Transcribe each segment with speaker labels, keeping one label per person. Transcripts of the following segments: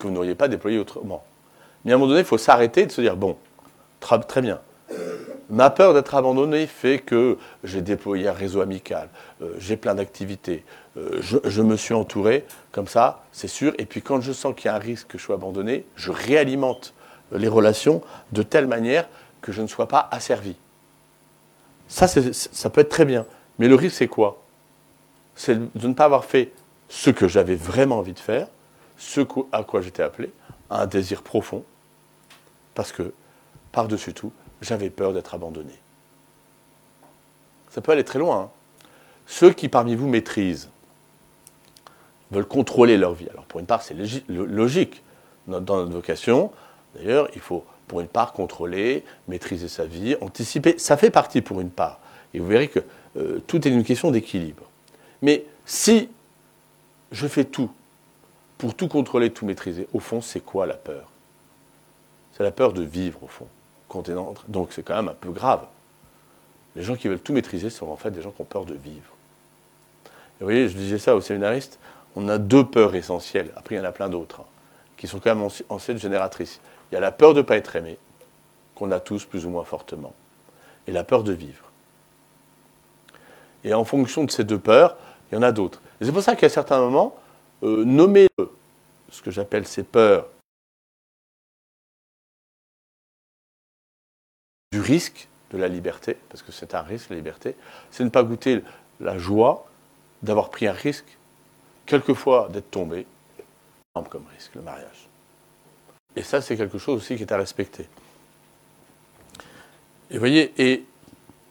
Speaker 1: que vous n'auriez pas déployé autrement. Mais à un moment donné, il faut s'arrêter et de se dire, bon, très bien, Ma peur d'être abandonné fait que j'ai déployé un réseau amical, euh, j'ai plein d'activités, euh, je, me suis entouré, comme ça, c'est sûr. Et puis quand je sens qu'il y a un risque que je sois abandonné, je réalimente les relations de telle manière que je ne sois pas asservi. Ça, ça peut être très bien. Mais le risque, c'est quoi? C'est de ne pas avoir fait ce que j'avais vraiment envie de faire, ce à quoi j'étais appelé, un désir profond, parce que, par-dessus tout, j'avais peur d'être abandonné. Ça peut aller très loin. Hein. Ceux qui parmi vous maîtrisent, veulent contrôler leur vie. Alors pour une part, c'est logique. Dans notre vocation, d'ailleurs, il faut pour une part contrôler, maîtriser sa vie, anticiper. Ça fait partie pour une part. Et vous verrez que euh, tout est une question d'équilibre. Mais si je fais tout pour tout contrôler, tout maîtriser, au fond, c'est quoi la peur? C'est la peur de vivre, au fond. Donc c'est quand même un peu grave. Les gens qui veulent tout maîtriser sont en fait des gens qui ont peur de vivre. vous voyez, je disais ça aux séminaristes, on a deux peurs essentielles. Après, il y en a plein d'autres, hein, qui sont quand même anciennes génératrices. Il y a la peur de ne pas être aimé, qu'on a tous plus ou moins fortement, et la peur de vivre. Et en fonction de ces deux peurs, il y en a d'autres. Et c'est pour ça qu'à certains moments, euh, nommer ce que j'appelle ces peurs du risque de la liberté, parce que c'est un risque, la liberté, c'est ne pas goûter la joie d'avoir pris un risque, quelquefois d'être tombé, comme risque, le mariage. Et ça, c'est quelque chose aussi qui est à respecter. Et vous voyez, et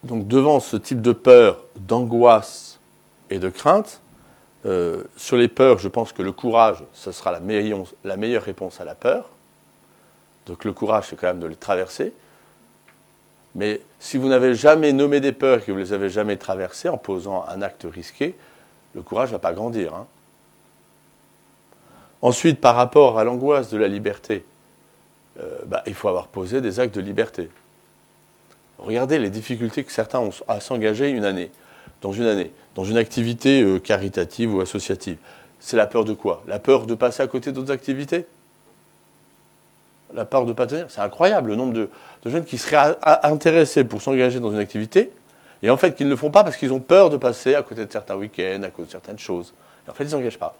Speaker 1: donc devant ce type de peur, d'angoisse et de crainte, euh, sur les peurs, je pense que le courage, ce sera la meilleure, réponse à la peur. Donc le courage, c'est quand même de les traverser. Mais si vous n'avez jamais nommé des peurs et que vous les avez jamais traversées en posant un acte risqué, le courage ne va pas grandir. Hein. Ensuite, par rapport à l'angoisse de la liberté, euh, bah, il faut avoir posé des actes de liberté. Regardez les difficultés que certains ont à s'engager une année, dans une année, dans une activité euh, caritative ou associative. C'est la peur de quoi? La peur de passer à côté d'autres activités? La peur de ne pas tenir C'est incroyable le nombre de, jeunes qui seraient intéressés pour s'engager dans une activité et en fait qui ne le font pas parce qu'ils ont peur de passer à côté de certains week-ends, à cause de certaines choses. Et en fait, ils s'engagent pas.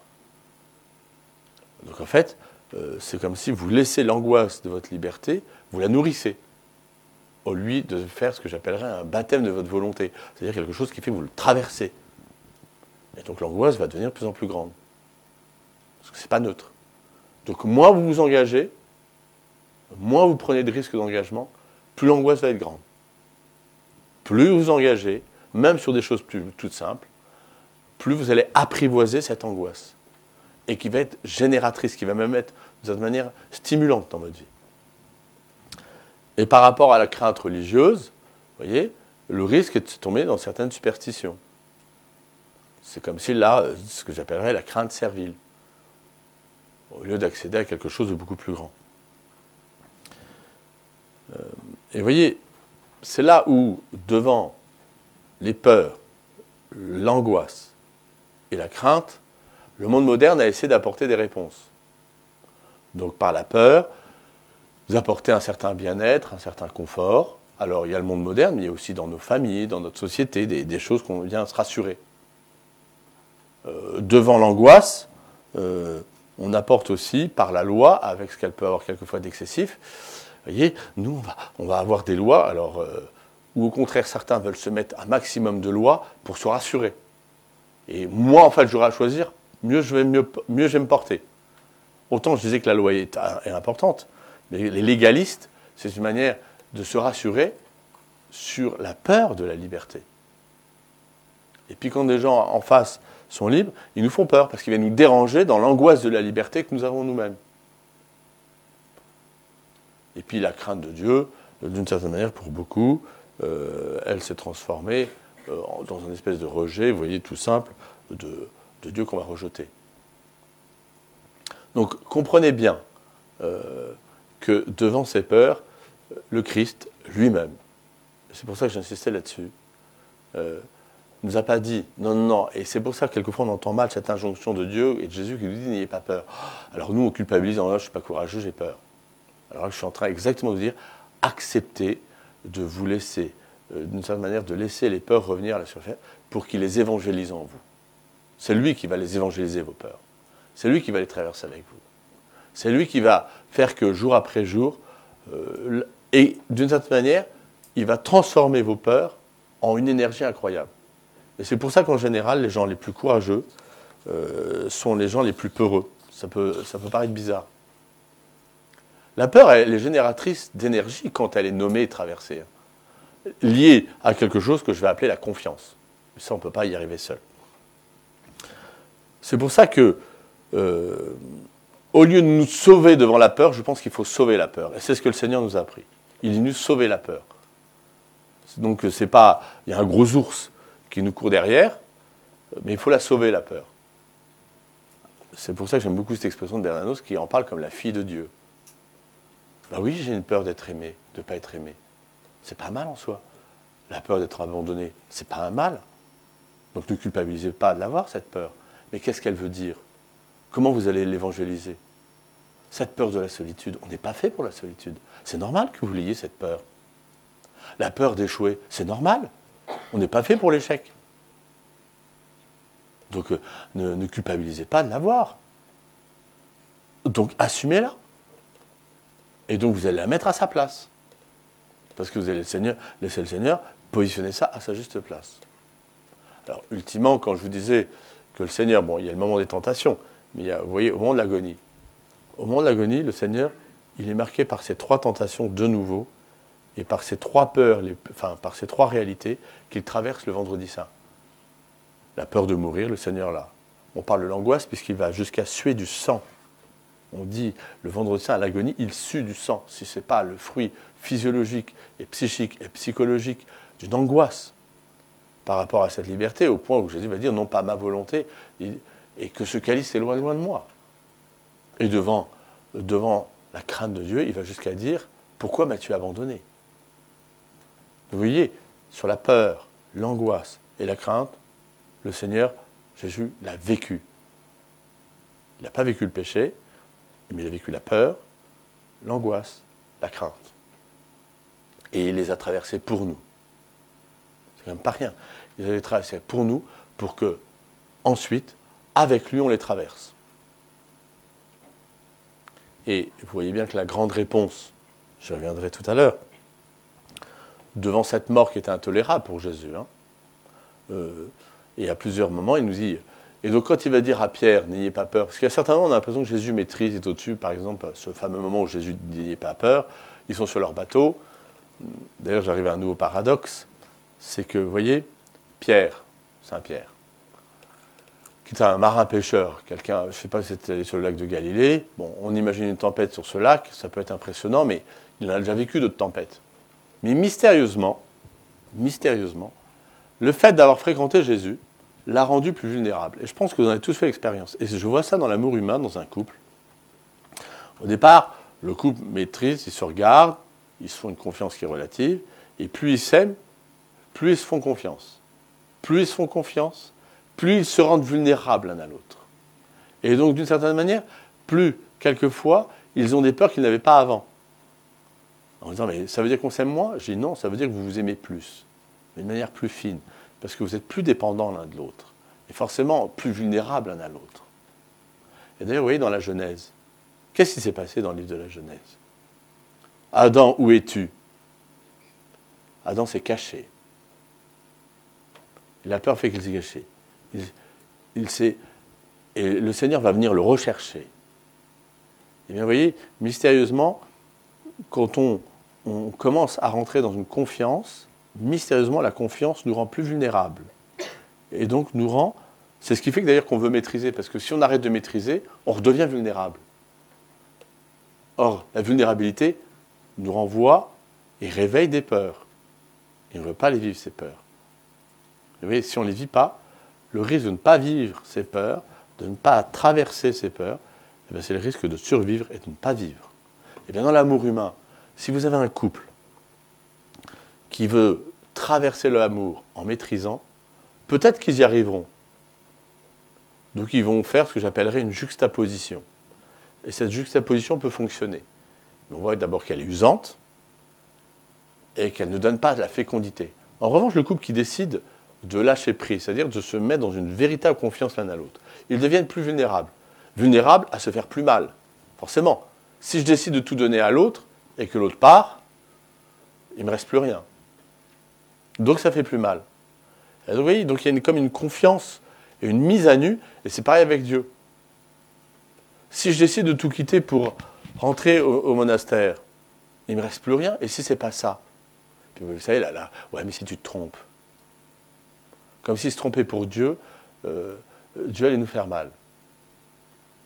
Speaker 1: Donc en fait, euh, c'est comme si vous laissez l'angoisse de votre liberté, vous la nourrissez, au lieu de faire ce que j'appellerais un baptême de votre volonté, c'est-à-dire quelque chose qui fait que vous le traversez. Et donc l'angoisse va devenir de plus en plus grande. Parce que ce n'est pas neutre. Donc moins vous vous engagez, moins vous prenez de risques d'engagement, plus l'angoisse va être grande. Plus vous vous engagez, même sur des choses plus, toutes simples, plus vous allez apprivoiser cette angoisse et qui va être génératrice, qui va même être de cette manière stimulante dans votre vie. Et par rapport à la crainte religieuse, voyez, le risque est de tomber dans certaines superstitions. C'est comme si là, ce que j'appellerais la crainte servile, au lieu d'accéder à quelque chose de beaucoup plus grand. Euh, et voyez, c'est là où, devant les peurs, l'angoisse et la crainte, le monde moderne a essayé d'apporter des réponses. Donc par la peur, vous apportez un certain bien-être, un certain confort. Alors il y a le monde moderne, mais il y a aussi dans nos familles, dans notre société, des, choses qu'on vient se rassurer. Euh, devant l'angoisse, euh, on apporte aussi par la loi, avec ce qu'elle peut avoir quelquefois d'excessif. Vous voyez, nous, on va, avoir des lois, alors, euh, où au contraire certains veulent se mettre un maximum de lois pour se rassurer. Et moi, en fait, j'aurai à choisir mieux je vais, mieux, mieux je vais me porter. Autant je disais que la loi est, importante, les légalistes, c'est une manière de se rassurer sur la peur de la liberté. Et puis quand des gens en face sont libres, ils nous font peur parce qu'ils viennent nous déranger dans l'angoisse de la liberté que nous avons nous-mêmes. Et puis la crainte de Dieu, d'une certaine manière, pour beaucoup, euh, elle s'est transformée euh, dans une espèce de rejet, vous voyez, tout simple, de, de Dieu qu'on va rejeter. Donc comprenez bien euh, que devant ces peurs, le Christ lui-même, c'est pour ça que j'insistais là-dessus, euh, nous a pas dit non, non, non. Et c'est pour ça que quelquefois on entend mal cette injonction de Dieu et de Jésus qui nous dit n'ayez pas peur. Alors nous, on culpabilise en disant je suis pas courageux, j'ai peur. Alors je suis en train exactement de dire acceptez de vous laisser, euh, d'une certaine manière, de laisser les peurs revenir à la surface pour qu'il les évangélise en vous. C'est lui qui va les évangéliser, vos peurs. C'est lui qui va les traverser avec vous. C'est lui qui va faire que jour après jour, euh, et d'une certaine manière, il va transformer vos peurs en une énergie incroyable. Et c'est pour ça qu'en général, les gens les plus courageux euh, sont les gens les plus peureux. Ça peut, paraître bizarre. La peur, elle est génératrice d'énergie quand elle est nommée et traversée, hein. liée à quelque chose que je vais appeler la confiance. Ça, on ne peut pas y arriver seul. C'est pour ça que, euh, au lieu de nous sauver devant la peur, je pense qu'il faut sauver la peur. Et c'est ce que le Seigneur nous a appris. Il venu sauver la peur. Donc c'est pas, il y a un gros ours qui nous court derrière, mais il faut la sauver la peur. C'est pour ça que j'aime beaucoup cette expression de Bernanos qui en parle comme la fille de Dieu. Ben oui, j'ai une peur d'être aimé, de ne pas être aimé. C'est pas mal en soi. La peur d'être abandonné, c'est pas un mal. Donc ne culpabilisez pas de l'avoir, cette peur. Mais qu'est-ce qu'elle veut dire? Comment vous allez l'évangéliser? Cette peur de la solitude, on n'est pas fait pour la solitude. C'est normal que vous l'ayez, cette peur. La peur d'échouer, c'est normal. On n'est pas fait pour l'échec. Donc euh, ne, culpabilisez pas de l'avoir. Donc assumez-la. Et donc vous allez la mettre à sa place. Parce que vous allez le Seigneur, laisser le Seigneur positionner ça à sa juste place. Alors ultimement, quand je vous disais que le Seigneur, bon, il y a le moment des tentations, mais vous voyez, au moment de l'agonie. Au moment de l'agonie, le Seigneur, il est marqué par ces trois tentations de nouveau et par ces trois peurs, enfin par ces trois réalités qu'il traverse le vendredi saint. La peur de mourir, le Seigneur là. On parle de l'angoisse puisqu'il va jusqu'à suer du sang. On dit le vendredi saint à l'agonie, il sue du sang. Si ce n'est pas le fruit physiologique et psychique et psychologique d'une angoisse par rapport à cette liberté, au point où Jésus va dire non pas ma volonté, et que ce calice est loin, loin de moi. Et devant, devant la crainte de Dieu, il va jusqu'à dire pourquoi m'as-tu abandonné? Vous voyez, sur la peur, l'angoisse et la crainte, le Seigneur, Jésus, l'a vécu. Il n'a pas vécu le péché, mais il a vécu la peur, l'angoisse, la crainte. Et il les a traversés pour nous. C'est quand même pas rien. Il les a traversés pour nous, pour que, ensuite, avec lui, on les traverse. Et vous voyez bien que la grande réponse, je reviendrai tout à l'heure, devant cette mort qui était intolérable pour Jésus. Hein. Euh, et à plusieurs moments, il nous dit. Et donc, quand il va dire à Pierre, n'ayez pas peur, parce qu'à certains moments, on a l'impression que Jésus maîtrise, est au-dessus. Par exemple, ce fameux moment où Jésus dit n'ayez pas peur, ils sont sur leur bateau. D'ailleurs, j'arrive à un nouveau paradoxe c'est que, vous voyez, Pierre, Saint-Pierre, qui est un marin pêcheur, quelqu'un, je ne sais pas si c'était sur le lac de Galilée, bon, on imagine une tempête sur ce lac, ça peut être impressionnant, mais il en a déjà vécu d'autres tempêtes. Mais mystérieusement, mystérieusement, le fait d'avoir fréquenté Jésus l'a rendu plus vulnérable. Et je pense que vous en avez tous fait l'expérience. Et je vois ça dans l'amour humain, dans un couple. Au départ, le couple maîtrise, ils se regardent, ils se font une confiance qui est relative, et plus ils s'aiment, plus ils se font confiance. Plus ils se font confiance, plus ils se rendent vulnérables l'un à l'autre. Et donc, d'une certaine manière, plus, quelquefois, ils ont des peurs qu'ils n'avaient pas avant en disant Mais ça veut dire qu'on s'aime moins? Je dis Non, ça veut dire que vous vous aimez plus, d'une manière plus fine, parce que vous êtes plus dépendants l'un de l'autre, et forcément plus vulnérables l'un à l'autre. Et d'ailleurs, vous voyez, dans la Genèse, qu'est-ce qui s'est passé dans le livre de la Genèse? Adam, où es-tu? Adam s'est caché. la peur fait qu'il s'est caché. Il, s'est, et le Seigneur va venir le rechercher. Et bien, vous voyez, mystérieusement, quand on, on commence à rentrer dans une confiance, mystérieusement, la confiance nous rend plus vulnérables. Et donc nous rend. C'est ce qui fait que d'ailleurs qu'on veut maîtriser, parce que si on arrête de maîtriser, on redevient vulnérable. Or, la vulnérabilité nous renvoie et réveille des peurs. Et on ne veut pas les vivre, ces peurs. Vous voyez, si on ne les vit pas, le risque de ne pas vivre ces peurs, de ne pas traverser ces peurs, eh c'est le risque de survivre et de ne pas vivre. Et bien dans l'amour humain, si vous avez un couple qui veut traverser l'amour en maîtrisant, Peut-être qu'ils y arriveront. Donc ils vont faire ce que j'appellerais une juxtaposition. Et cette juxtaposition peut fonctionner. on voit d'abord qu'elle est usante et qu'elle ne donne pas de la fécondité. En revanche, le couple qui décide de lâcher prise, c'est-à-dire de se mettre dans une véritable confiance l'un à l'autre, ils deviennent plus vulnérables. Vulnérables à se faire plus mal, forcément. Si je décide de tout donner à l'autre et que l'autre part, il ne me reste plus rien. Donc ça fait plus mal. donc, vous voyez, donc il y a comme une confiance et une mise à nu, et c'est pareil avec Dieu. Si je décide de tout quitter pour rentrer au, monastère, il ne me reste plus rien, et si c'est pas ça? Puis vous savez, là, là, ouais, mais si tu te trompes. Comme s'il se trompait pour Dieu, euh, Dieu allait nous faire mal.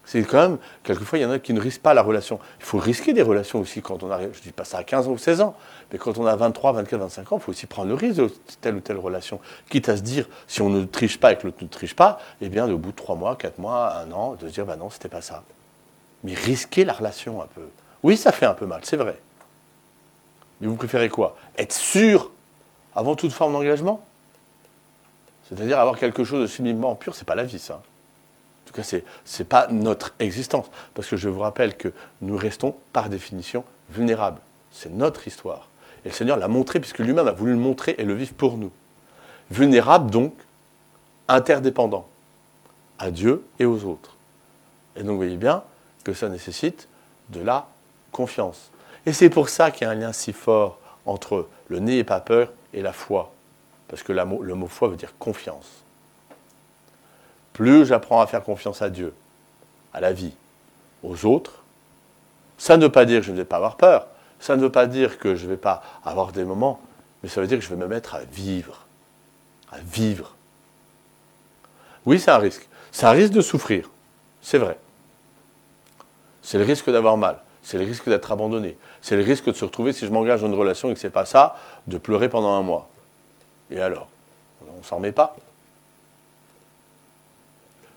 Speaker 1: C'est quand même, quelquefois, il y en a qui ne risquent pas la relation. Il faut risquer des relations aussi quand on arrive, je ne dis pas ça à 15 ans ou 16 ans, mais quand on a 23, 24, 25 ans, il faut aussi prendre le risque de telle ou telle relation. Quitte à se dire, si on ne triche pas et que l'autre ne triche pas, eh bien, au bout de 3 mois, 4 mois, 1 an, de se dire, bah non, c'était pas ça. Mais risquer la relation un peu. Oui, ça fait un peu mal, c'est vrai. Mais vous préférez quoi? Être sûr avant toute forme d'engagement? C'est-à-dire avoir quelque chose de sublimement pur, c'est pas la vie, ça. En tout cas, ce n'est pas notre existence. Parce que je vous rappelle que nous restons, par définition, vulnérables. C'est notre histoire. Et le Seigneur l'a montré, puisque lui-même a voulu le montrer et le vivre pour nous. Vulnérables, donc, interdépendants à Dieu et aux autres. Et donc, vous voyez bien que ça nécessite de la confiance. Et c'est pour ça qu'il y a un lien si fort entre le n'ayez pas peur et la foi. Parce que le mot foi veut dire confiance plus j'apprends à faire confiance à Dieu, à la vie, aux autres, ça ne veut pas dire que je ne vais pas avoir peur, ça ne veut pas dire que je ne vais pas avoir des moments, mais ça veut dire que je vais me mettre à vivre, à vivre. Oui, c'est un risque. C'est un risque de souffrir, c'est vrai. C'est le risque d'avoir mal, c'est le risque d'être abandonné, c'est le risque de se retrouver, si je m'engage dans une relation et que ce n'est pas ça, de pleurer pendant un mois. Et alors? On ne s'en remet pas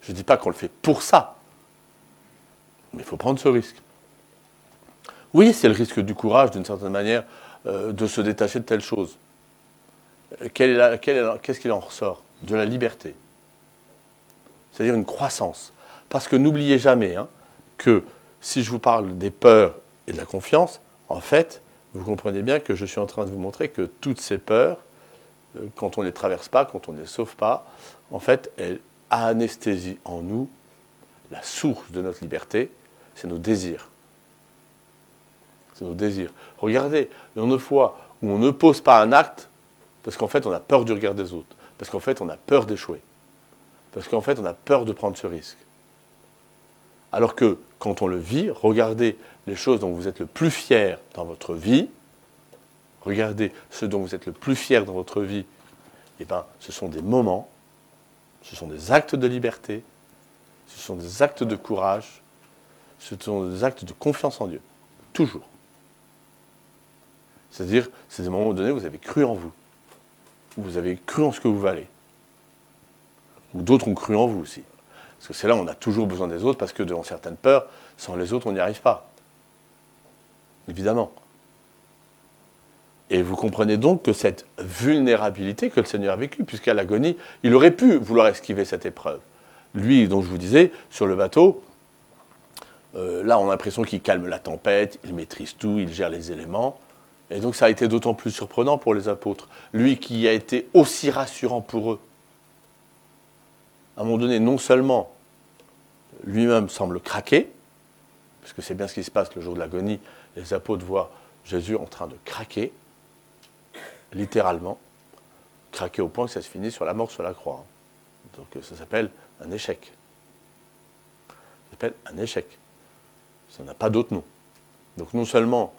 Speaker 1: je ne dis pas qu'on le fait pour ça, mais il faut prendre ce risque. Oui, c'est le risque du courage, d'une certaine manière, euh, de se détacher de telle chose. Qu'est-ce qu'il en ressort? De la liberté. C'est-à-dire une croissance. Parce que n'oubliez jamais hein, que si je vous parle des peurs et de la confiance, en fait, vous comprenez bien que je suis en train de vous montrer que toutes ces peurs, euh, quand on ne les traverse pas, quand on ne les sauve pas, en fait, elles, anesthésie en nous la source de notre liberté, c'est nos désirs. C'est nos désirs. Regardez, y a une fois où on ne pose pas un acte parce qu'en fait on a peur du regard des autres, parce qu'en fait on a peur d'échouer, parce qu'en fait on a peur de prendre ce risque. Alors que quand on le vit, regardez les choses dont vous êtes le plus fier dans votre vie, regardez ce dont vous êtes le plus fier dans votre vie, eh ben, ce sont des moments ce sont des actes de liberté, ce sont des actes de courage, ce sont des actes de confiance en Dieu. Toujours. C'est-à-dire, c'est des moments donnés où vous avez cru en vous. Où vous avez cru en ce que vous valez. Ou d'autres ont cru en vous aussi. Parce que c'est là où on a toujours besoin des autres, parce que devant certaines peurs, sans les autres, on n'y arrive pas. Évidemment. Et vous comprenez donc que cette vulnérabilité que le Seigneur a vécue, puisqu'à l'agonie, il aurait pu vouloir esquiver cette épreuve. Lui, dont je vous disais, sur le bateau, euh, là, on a l'impression qu'il calme la tempête, il maîtrise tout, il gère les éléments. Et donc ça a été d'autant plus surprenant pour les apôtres. Lui qui a été aussi rassurant pour eux. À un moment donné, non seulement lui-même semble craquer, puisque c'est bien ce qui se passe le jour de l'agonie, les apôtres voient Jésus en train de craquer, littéralement, craquer au point que ça se finit sur la mort sur la croix. Donc euh, ça s'appelle un échec. Ça s'appelle un échec. Ça n'a pas d'autre nom. Donc non seulement,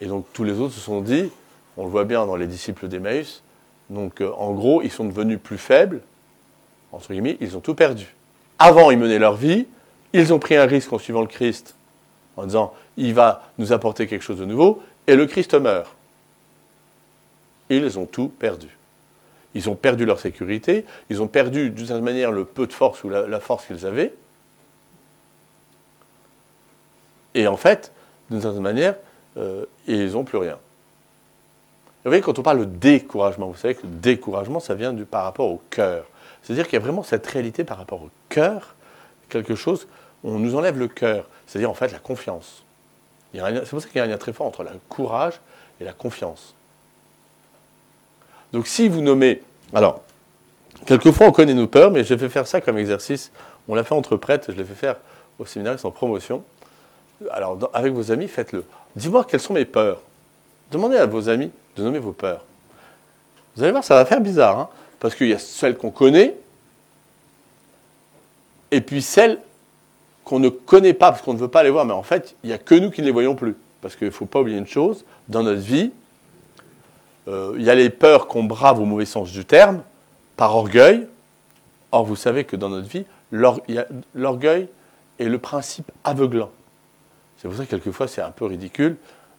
Speaker 1: et donc tous les autres se sont dit, on le voit bien dans les disciples d'Emmaüs, donc euh, en gros, ils sont devenus plus faibles, entre guillemets, ils ont tout perdu. Avant, ils menaient leur vie, ils ont pris un risque en suivant le Christ, en disant, il va nous apporter quelque chose de nouveau, et le Christ meurt ils ont tout perdu. Ils ont perdu leur sécurité, ils ont perdu d'une certaine manière le peu de force ou la, force qu'ils avaient. Et en fait, d'une certaine manière, euh, ils n'ont plus rien. Vous voyez, quand on parle de découragement, vous savez que le découragement, ça vient du, par rapport au cœur. C'est-à-dire qu'il y a vraiment cette réalité par rapport au cœur, quelque chose, on nous enlève le cœur, c'est-à-dire en fait la confiance. C'est pour ça qu'il y a un lien très fort entre le courage et la confiance. Donc si vous nommez... Alors, quelquefois on connaît nos peurs, mais j'ai fait faire ça comme exercice. On l'a fait entre prêtres, je l'ai fait faire au séminaire sans promotion. Alors, avec vos amis, faites-le. Dis-moi quelles sont mes peurs. Demandez à vos amis de nommer vos peurs. Vous allez voir, ça va faire bizarre, hein, parce qu'il y a celles qu'on connaît, et puis celles qu'on ne connaît pas parce qu'on ne veut pas les voir, mais en fait, il n'y a que nous qui ne les voyons plus. Parce qu'il ne faut pas oublier une chose, dans notre vie, euh, il y a les peurs qu'on brave au mauvais sens du terme, par orgueil. Or, vous savez que dans notre vie, l'orgueil est le principe aveuglant. C'est pour ça que quelquefois c'est un peu ridicule.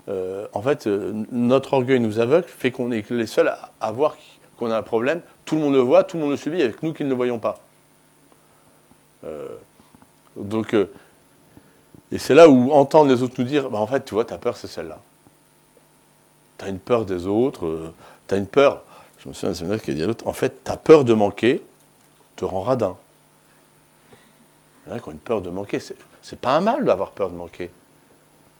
Speaker 1: Euh, en fait, euh, notre orgueil nous aveugle, fait qu'on est les seuls à, voir qu'on a un problème. Tout le monde le voit, tout le monde le subit, avec nous qui ne le voyons pas. donc, et c'est là où entendre les autres nous dire, bah, en fait, tu vois, ta peur, c'est celle-là tu as une peur des autres, euh, tu as une peur. Je me souviens d'un séminaire qui a dit à l'autre, en fait, ta peur de manquer te rend radin. Il y en a qui ont une peur de manquer. C'est pas un mal d'avoir peur de manquer.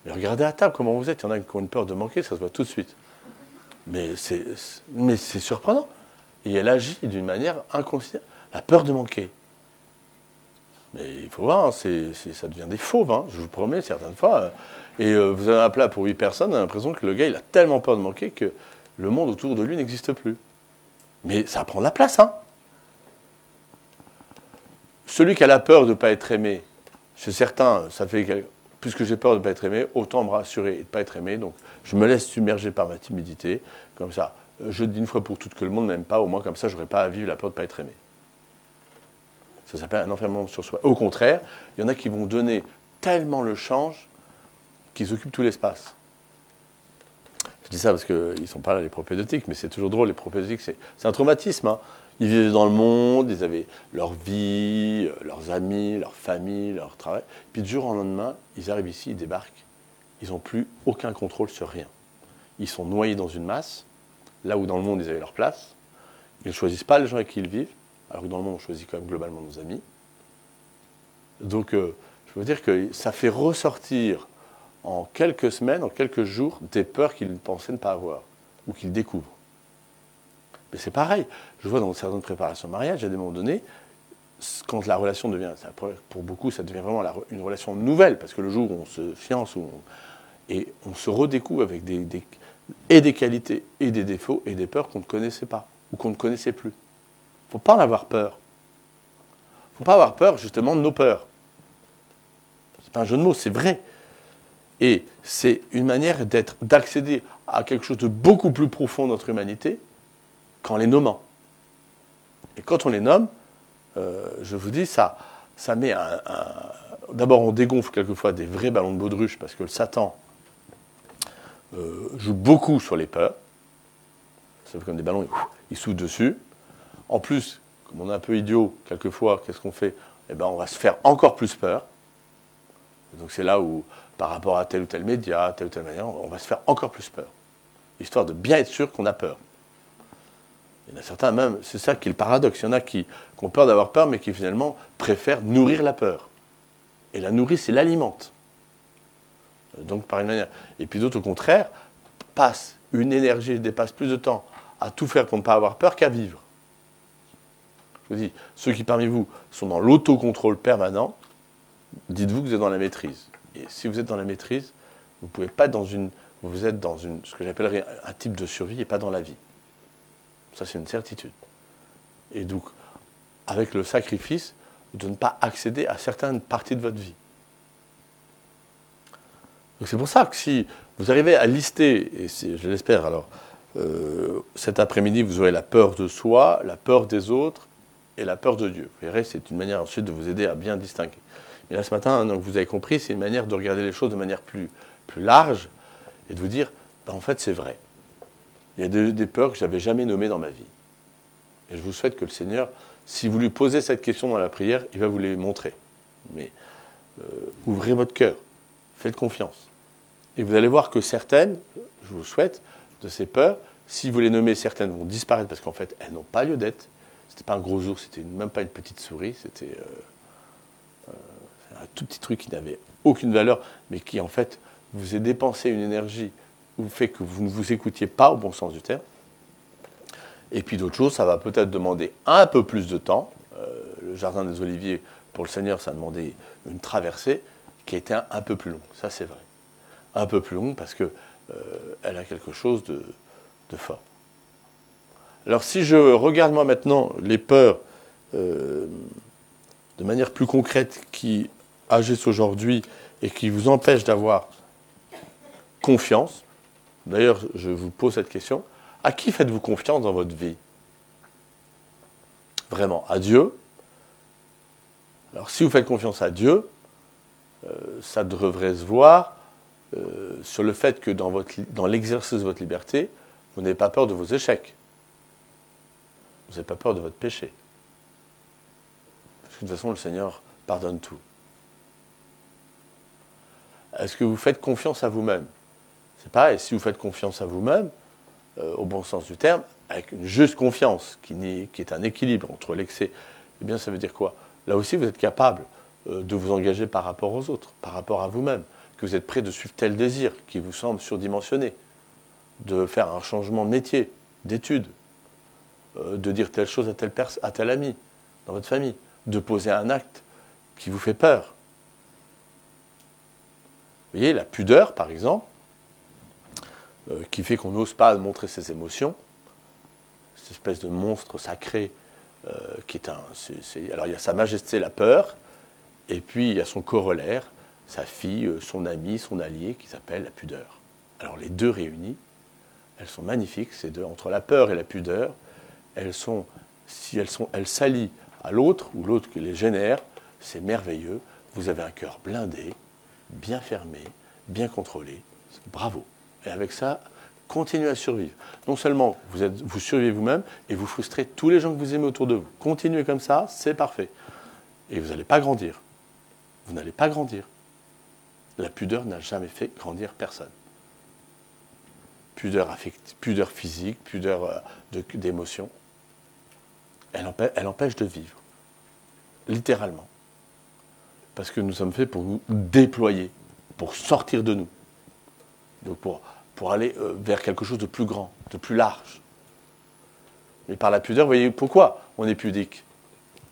Speaker 1: Mais regardez à table comment vous êtes. Il y en a qui ont une peur de manquer, ça se voit tout de suite. Mais c'est surprenant. Et elle agit d'une manière inconsidérée. La peur de manquer. Mais il faut voir, hein, ça devient des fauves, hein, je vous promets, certaines fois. Euh, et euh, vous avez un plat pour 8 personnes, on a l'impression que le gars, il a tellement peur de manquer que le monde autour de lui n'existe plus. Mais ça prend de la place, hein. Celui qui a la peur de ne pas être aimé, chez certains, ça fait puisque j'ai peur de ne pas être aimé, autant me rassurer et de ne pas être aimé. Donc je me laisse submerger par ma timidité, comme ça. Je dis une fois pour toutes que le monde n'aime pas, au moins comme ça, je n'aurai pas à vivre la peur de ne pas être aimé. Ça s'appelle un enfermement sur soi. Au contraire, il y en a qui vont donner tellement le change qu'ils occupent tout l'espace. Je dis ça parce qu'ils ne sont pas là, les propédeutiques, mais c'est toujours drôle, les propédeutiques, c'est un traumatisme. Hein. Ils vivaient dans le monde, ils avaient leur vie, euh, leurs amis, leur famille, leur travail. Puis du jour au lendemain, ils arrivent ici, ils débarquent. Ils n'ont plus aucun contrôle sur rien. Ils sont noyés dans une masse, là où dans le monde, ils avaient leur place. Ils ne choisissent pas les gens avec qui ils vivent, alors que dans le monde, on choisit quand même globalement nos amis. Donc, euh, je veux dire que ça fait ressortir en quelques semaines, en quelques jours, des peurs qu'ils pensaient ne pas avoir, ou qu'ils découvrent. Mais c'est pareil. Je vois dans certaines préparations de mariage, à des moments donnés, quand la relation devient, pour beaucoup, ça devient vraiment une relation nouvelle, parce que le jour où on se fiance, et on se redécouvre avec des, et des qualités, et des défauts, et des peurs qu'on ne connaissait pas, ou qu'on ne connaissait plus. Il ne faut pas en avoir peur. Il ne faut pas avoir peur, justement, de nos peurs. C'est pas un jeu de mots, c'est vrai. Et c'est une manière d'être, d'accéder à quelque chose de beaucoup plus profond de notre humanité qu'en les nommant. Et quand on les nomme, euh, je vous dis, ça, ça met un. D'abord, on dégonfle quelquefois des vrais ballons de baudruche parce que le Satan euh, joue beaucoup sur les peurs. C'est comme des ballons, il souffle dessus. En plus, comme on est un peu idiot, quelquefois, qu'est-ce qu'on fait? Eh bien, on va se faire encore plus peur. donc c'est là où par rapport à tel ou tel média, telle ou telle manière, on va se faire encore plus peur. Histoire de bien être sûr qu'on a peur. Il y en a certains même, c'est ça qui est le paradoxe. Il y en a qui, ont peur d'avoir peur, mais qui finalement préfèrent nourrir la peur. Et la nourrir, c'est l'alimente. Donc par une manière. Et puis d'autres, au contraire, passent une énergie, dépassent plus de temps à tout faire pour ne pas avoir peur qu'à vivre. Je vous dis, ceux qui parmi vous sont dans l'autocontrôle permanent, dites-vous que vous êtes dans la maîtrise. Et si vous êtes dans la maîtrise, vous pouvez pas dans une, vous êtes dans une, ce que j'appellerais un type de survie et pas dans la vie. Ça, c'est une certitude. Et donc, avec le sacrifice de ne pas accéder à certaines parties de votre vie. C'est pour ça que si vous arrivez à lister, et je l'espère alors, euh, cet après-midi, vous aurez la peur de soi, la peur des autres et la peur de Dieu. Vous verrez, c'est une manière ensuite de vous aider à bien distinguer. Et là, ce matin, donc, vous avez compris, c'est une manière de regarder les choses de manière plus, plus large et de vous dire, ben, en fait, c'est vrai. Il y a des, peurs que je n'avais jamais nommées dans ma vie. Et je vous souhaite que le Seigneur, si vous lui posez cette question dans la prière, il va vous les montrer. Mais euh, ouvrez votre cœur, faites confiance. Et vous allez voir que certaines, je vous souhaite, de ces peurs, Si vous les nommez, certaines vont disparaître parce qu'en fait, elles n'ont pas lieu d'être. C'était pas un gros ours, c'était même pas une petite souris, c'était euh, un tout petit truc qui n'avait aucune valeur, mais qui en fait vous a dépensé une énergie ou fait que vous ne vous écoutiez pas au bon sens du terme. Et puis d'autres choses, ça va peut-être demander un peu plus de temps. Euh, le jardin des Oliviers, pour le Seigneur, ça a demandé une traversée qui était un, un peu plus longue. Ça, c'est vrai. Un peu plus longue parce qu'elle a quelque chose de, de fort. Alors si je regarde moi maintenant les peurs euh, de manière plus concrète qui agissent aujourd'hui et qui vous empêchent d'avoir confiance, d'ailleurs je vous pose cette question, à qui faites-vous confiance dans votre vie? Vraiment, à Dieu? Alors si vous faites confiance à Dieu, euh, ça devrait se voir euh, sur le fait que dans, dans l'exercice de votre liberté, vous n'avez pas peur de vos échecs. Vous n'avez pas peur de votre péché. Parce que de toute façon, le Seigneur pardonne tout. Est-ce que vous faites confiance à vous-même C'est pareil, si vous faites confiance à vous-même, euh, au bon sens du terme, avec une juste confiance, qui, est un équilibre entre l'excès, eh bien ça veut dire quoi? Là aussi, vous êtes capable euh, de vous engager par rapport aux autres, par rapport à vous-même, que vous êtes prêt de suivre tel désir qui vous semble surdimensionné, de faire un changement de métier, d'études, euh, de dire telle chose à tel, à tel ami dans votre famille, de poser un acte qui vous fait peur. Vous voyez, la pudeur, par exemple, euh, qui fait qu'on n'ose pas montrer ses émotions, cette espèce de monstre sacré euh, qui est un. alors il y a Sa Majesté la peur, et puis il y a son corollaire, sa fille, son ami, son allié, qui s'appelle la pudeur. Alors les deux réunis, elles sont magnifiques, ces deux, entre la peur et la pudeur, elles sont, si elles sont, elles s'allient à l'autre ou l'autre qui les génère, c'est merveilleux. Vous avez un cœur blindé, bien fermé, bien contrôlé. Bravo. Et avec ça, continuez à survivre. Non seulement vous, êtes, vous survivez vous-même et vous frustrez tous les gens que vous aimez autour de vous. Continuez comme ça, c'est parfait. Et vous n'allez pas grandir. Vous n'allez pas grandir. La pudeur n'a jamais fait grandir personne pudeur, pudeur physique, pudeur euh, d'émotion, elle, empêche de vivre, littéralement. Parce que nous sommes faits pour nous déployer, pour sortir de nous, donc pour, pour aller euh, vers quelque chose de plus grand, de plus large. Mais par la pudeur, vous voyez pourquoi on est pudique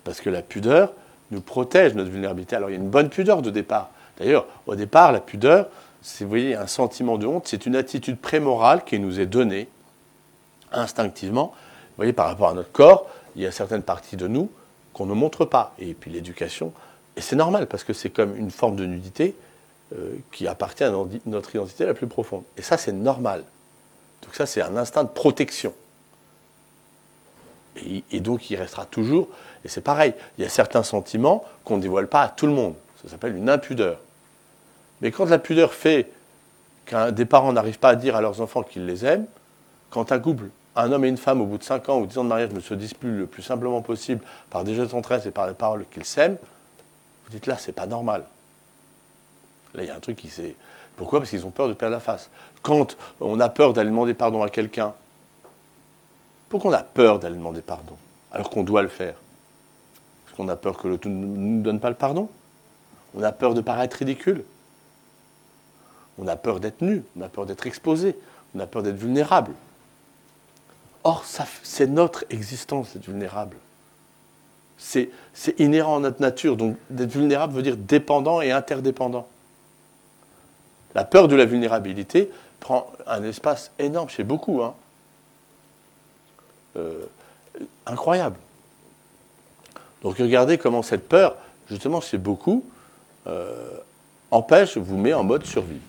Speaker 1: Parce que la pudeur nous protège notre vulnérabilité. Alors il y a une bonne pudeur de départ. D'ailleurs, au départ, la pudeur, c'est, voyez, un sentiment de honte, c'est une attitude prémorale qui nous est donnée instinctivement. Vous voyez, par rapport à notre corps, il y a certaines parties de nous qu'on ne montre pas. Et puis l'éducation, et c'est normal parce que c'est comme une forme de nudité euh, qui appartient à notre identité la plus profonde. Et ça, c'est normal. Donc ça, c'est un instinct de protection. Et, donc, il restera toujours. Et c'est pareil, il y a certains sentiments qu'on ne dévoile pas à tout le monde. Ça s'appelle une impudeur. Mais quand la pudeur fait qu'un des parents n'arrivent pas à dire à leurs enfants qu'ils les aiment, quand un couple, un homme et une femme, au bout de 5 ans ou 10 ans de mariage, ne se disputent le plus simplement possible par des gestes d'entraide et par des paroles qu'ils s'aiment, vous dites là, c'est pas normal. Là, il y a un truc qui s'est. Pourquoi? Parce qu'ils ont peur de perdre la face. Quand on a peur d'aller demander pardon à quelqu'un, pourquoi on a peur d'aller demander pardon alors qu'on doit le faire? Parce qu'on a peur que l'autre ne nous donne pas le pardon? On a peur de paraître ridicule? On a peur d'être nu, on a peur d'être exposé, on a peur d'être vulnérable? Or, c'est notre existence d'être vulnérable. C'est inhérent à notre nature. Donc, d'être vulnérable veut dire dépendant et interdépendant. La peur de la vulnérabilité prend un espace énorme chez beaucoup. Hein. Euh, incroyable. Donc regardez comment cette peur, justement chez beaucoup, euh, empêche, vous met en mode survie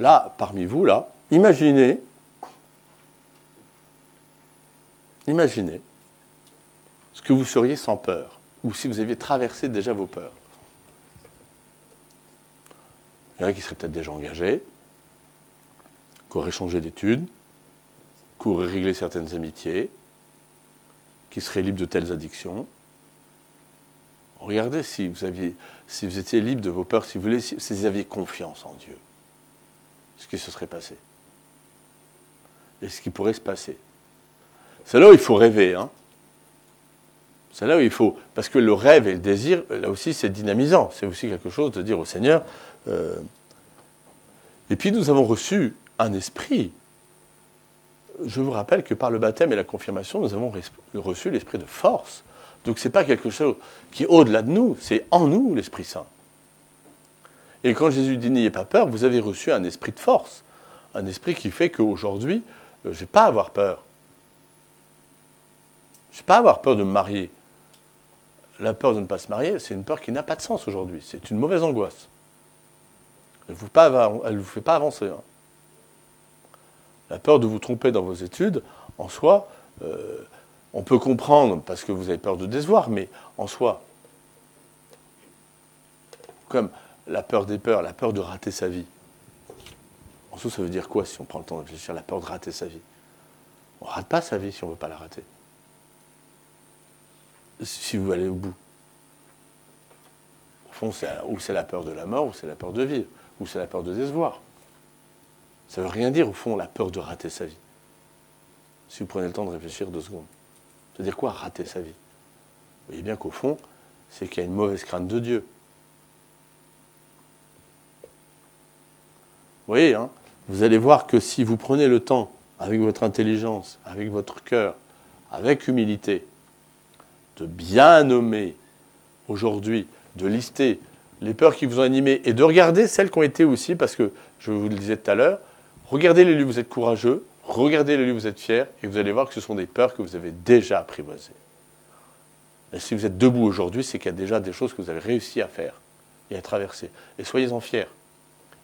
Speaker 1: là, parmi vous, là, imaginez, imaginez que vous seriez sans peur, ou si vous aviez traversé déjà vos peurs. Il y en a qui seraient peut-être déjà engagés, qui auraient changé d'études, qui auraient réglé certaines amitiés, qui seraient libres de telles addictions. Regardez si vous, si vous étiez libre de vos peurs, si vous, si vous aviez confiance en Dieu ce qui se serait passé. et ce qui pourrait se passer. C'est là où il faut rêver. Hein. C'est là où il faut. Parce que le rêve et le désir, là aussi, c'est dynamisant. C'est aussi quelque chose de dire au Seigneur. Euh, et puis nous avons reçu un esprit. Je vous rappelle que par le baptême et la confirmation, nous avons reçu l'esprit de force. Donc ce n'est pas quelque chose qui est au-delà de nous, c'est en nous l'Esprit Saint. Et quand Jésus dit n'ayez pas peur, vous avez reçu un esprit de force. Un esprit qui fait qu'aujourd'hui, euh, je n'ai pas à avoir peur. Je n'ai pas à avoir peur de me marier. La peur de ne pas se marier, c'est une peur qui n'a pas de sens aujourd'hui. C'est une mauvaise angoisse. Elle ne vous, fait pas avancer. Hein. La peur de vous tromper dans vos études, en soi, euh, on peut comprendre parce que vous avez peur de décevoir, mais en soi, comme la peur des peurs, la peur de rater sa vie. En soi, ça veut dire quoi si on prend le temps de réfléchir La peur de rater sa vie? On ne rate pas sa vie si on ne veut pas la rater. Si vous allez au bout. Au fond, c'est la peur de la mort, ou c'est la peur de vivre, ou c'est la peur de décevoir. Ça ne veut rien dire, au fond, la peur de rater sa vie. Si vous prenez le temps de réfléchir deux secondes. Ça veut dire quoi rater sa vie? Vous voyez bien qu'au fond, c'est qu'il y a une mauvaise crainte de Dieu. Vous voyez, hein? Vous allez voir que si vous prenez le temps, avec votre intelligence, avec votre cœur, avec humilité, de bien nommer aujourd'hui, de lister les peurs qui vous ont animé et de regarder celles qui ont été aussi, parce que je vous le disais tout à l'heure, regardez les lieux où vous êtes courageux, regardez les lieux où vous êtes fiers, et vous allez voir que ce sont des peurs que vous avez déjà apprivoisées. Et si vous êtes debout aujourd'hui, c'est qu'il y a déjà des choses que vous avez réussi à faire et à traverser. Et soyez-en fiers.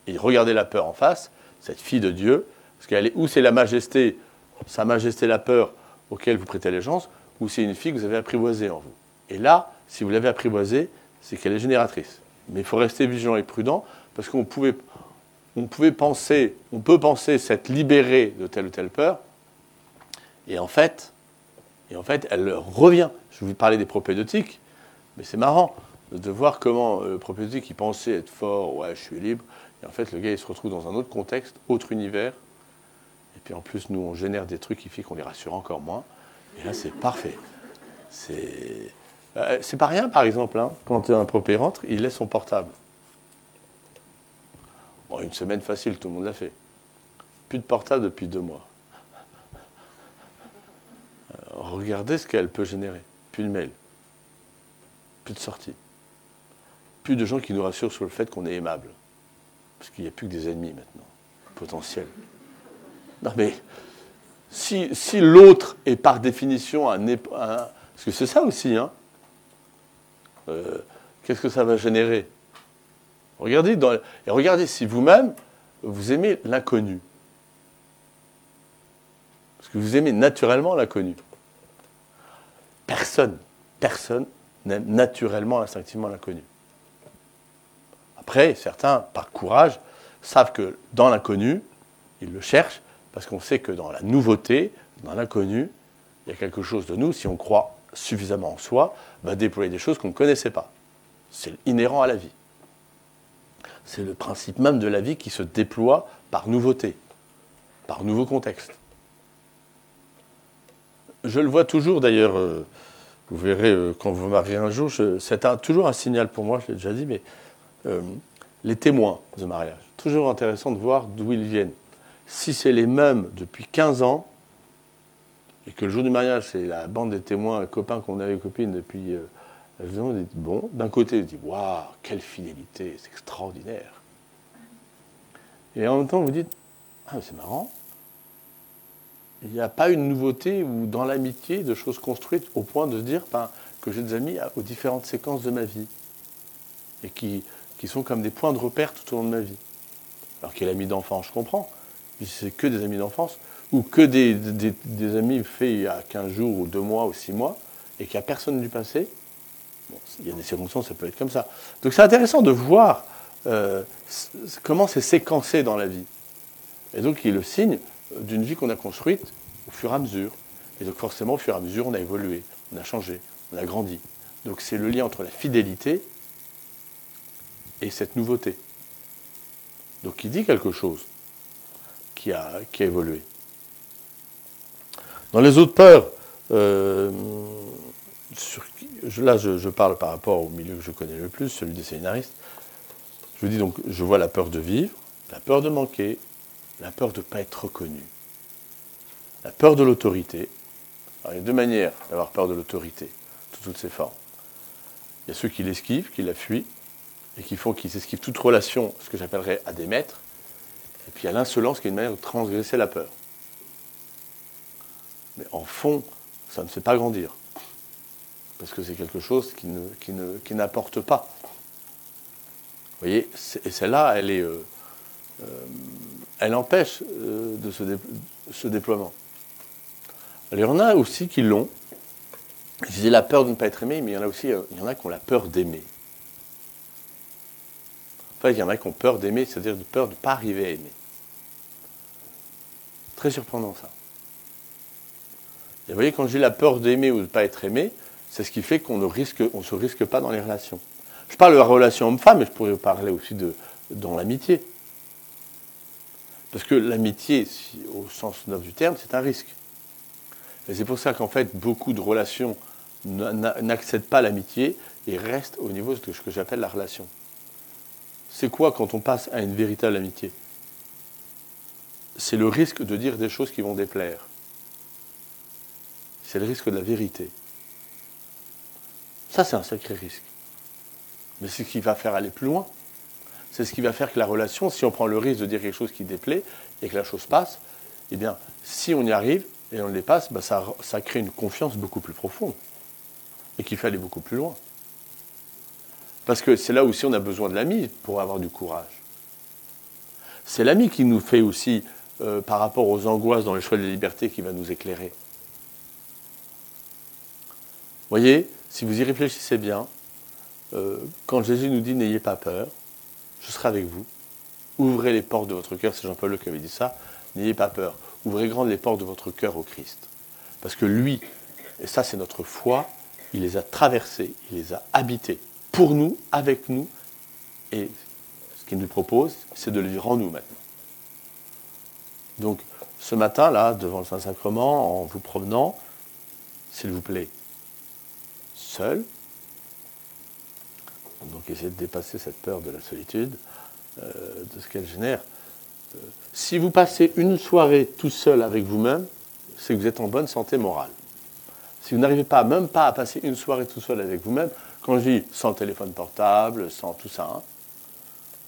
Speaker 1: Et regardez la peur en face, cette fille de Dieu, parce qu'elle est où? C'est la majesté, sa majesté la peur auquel vous prêtez allégeance, ou c'est une fille que vous avez apprivoisée en vous. Et là, si vous l'avez apprivoisée, c'est qu'elle est génératrice. Mais il faut rester vigilant et prudent, parce qu'on pouvait, on pouvait penser, on peut penser s'être libéré de telle ou telle peur, et en fait, et en fait, elle revient. Je vous parlais des propédeutiques, mais c'est marrant de voir comment euh, le propédeutique, il pensait être fort, ouais, je suis libre, et en fait, le gars, il se retrouve dans un autre contexte, autre univers, et puis en plus, nous, on génère des trucs qui font qu'on les rassure encore moins, et là, c'est parfait. C'est euh, c'est pas rien, par exemple, hein. quand un propé rentre, il laisse son portable. Bon, une semaine facile, tout le monde l'a fait. Plus de portable depuis deux mois. Euh, regardez ce qu'elle peut générer. Plus de mails. Plus de sorties. Plus de gens qui nous rassurent sur le fait qu'on est aimable. Parce qu'il n'y a plus que des ennemis maintenant, potentiels. Non mais, si, l'autre est par définition un, parce que c'est ça aussi, hein, euh, qu'est-ce que ça va générer? Regardez, Et regardez si vous-même, vous aimez l'inconnu. Parce que vous aimez naturellement l'inconnu. Personne, personne n'aime naturellement, instinctivement l'inconnu. Après, certains, par courage, savent que dans l'inconnu, ils le cherchent, parce qu'on sait que dans la nouveauté, dans l'inconnu, il y a quelque chose de nous, si on croit suffisamment en soi, va déployer des choses qu'on ne connaissait pas. C'est inhérent à la vie. C'est le principe même de la vie qui se déploie par nouveauté, par nouveau contexte. Je le vois toujours d'ailleurs, euh, vous verrez euh, quand vous mariez un jour, c'est toujours un signal pour moi, je l'ai déjà dit, mais euh, les témoins de mariage. Toujours intéressant de voir d'où ils viennent. Si c'est les mêmes depuis 15 ans, et que le jour du mariage, c'est la bande des témoins, copains qu'on avait copines depuis. Euh, on dit, bon, d'un côté, on dit, waouh, quelle fidélité, c'est extraordinaire. Et en même temps, vous dites, ah, c'est marrant. Il n'y a pas une nouveauté ou dans l'amitié de choses construites au point de se dire ben, que j'ai des amis aux différentes séquences de ma vie et qui, qui sont comme des points de repère tout au long de ma vie. Alors qu'il a l'ami d'enfance, je comprends. C'est que des amis d'enfance ou que des, amis faits il y a 15 jours ou 2 mois ou 6 mois, et qu'il n'y a personne du passé, il y a des circonstances, ça peut être comme ça. Donc c'est intéressant de voir euh, comment c'est séquencé dans la vie. Et donc il est le signe d'une vie qu'on a construite au fur et à mesure. Et donc forcément, au fur et à mesure, on a évolué, on a changé, on a grandi. Donc c'est le lien entre la fidélité et cette nouveauté. Donc il dit quelque chose qui a, évolué. Dans les autres peurs, euh, là je, parle par rapport au milieu que je connais le plus, celui des séminaristes. Je vous dis donc, je vois la peur de vivre, la peur de manquer, la peur de ne pas être reconnu, la peur de l'autorité. il y a deux manières d'avoir peur de l'autorité, sous toutes ses formes. Il y a ceux qui l'esquivent, qui la fuient, et qui font qu'ils esquivent toute relation, ce que j'appellerais à des maîtres. Et puis il y a l'insolence qui est une manière de transgresser la peur. Mais en fond, ça ne fait pas grandir. Parce que c'est quelque chose qui, qui, n'apporte pas. Vous voyez, et celle-là, elle est. Euh, euh, elle empêche euh, de ce, déploiement. il y en a aussi qui l'ont. Je disais la peur de ne pas être aimé, mais il y en a aussi il y en a qui ont la peur d'aimer. Enfin, il y en a qui ont peur d'aimer, c'est-à-dire de peur de ne pas arriver à aimer. Très surprenant ça. Et vous voyez, quand j'ai la peur d'aimer ou de ne pas être aimé, c'est ce qui fait qu'on ne risque, on se risque pas dans les relations. Je parle de la relation homme-femme, mais je pourrais parler aussi de dans l'amitié. Parce que l'amitié, au sens neuf du terme, c'est un risque. Et c'est pour ça qu'en fait, beaucoup de relations n'accèdent pas à l'amitié et restent au niveau de ce que j'appelle la relation. C'est quoi quand on passe à une véritable amitié? C'est le risque de dire des choses qui vont déplaire. C'est le risque de la vérité. Ça, c'est un sacré risque. Mais c'est ce qui va faire aller plus loin. C'est ce qui va faire que la relation, si on prend le risque de dire quelque chose qui déplaît et que la chose passe, eh bien, si on y arrive et on le dépasse, bah, ça, ça crée une confiance beaucoup plus profonde et qui fait aller beaucoup plus loin. Parce que c'est là aussi on a besoin de l'ami pour avoir du courage. C'est l'ami qui nous fait aussi, euh, par rapport aux angoisses dans les choix de la liberté, qui va nous éclairer. Voyez, si vous y réfléchissez bien, euh, quand Jésus nous dit n'ayez pas peur, je serai avec vous. Ouvrez les portes de votre cœur, c'est Jean-Paul qui avait dit ça, n'ayez pas peur. Ouvrez grandes les portes de votre cœur au Christ. Parce que lui, et ça c'est notre foi, il les a traversées, il les a habitées pour nous, avec nous. Et ce qu'il nous propose, c'est de le vivre en nous maintenant. Donc, ce matin, là, devant le Saint-Sacrement, en vous promenant, s'il vous plaît, seul, donc essayez de dépasser cette peur de la solitude, euh, de ce qu'elle génère. Euh, si vous passez une soirée tout seul avec vous-même, c'est que vous êtes en bonne santé morale. Si vous n'arrivez pas, même pas à passer une soirée tout seul avec vous-même, quand je dis sans téléphone portable, sans tout ça, hein,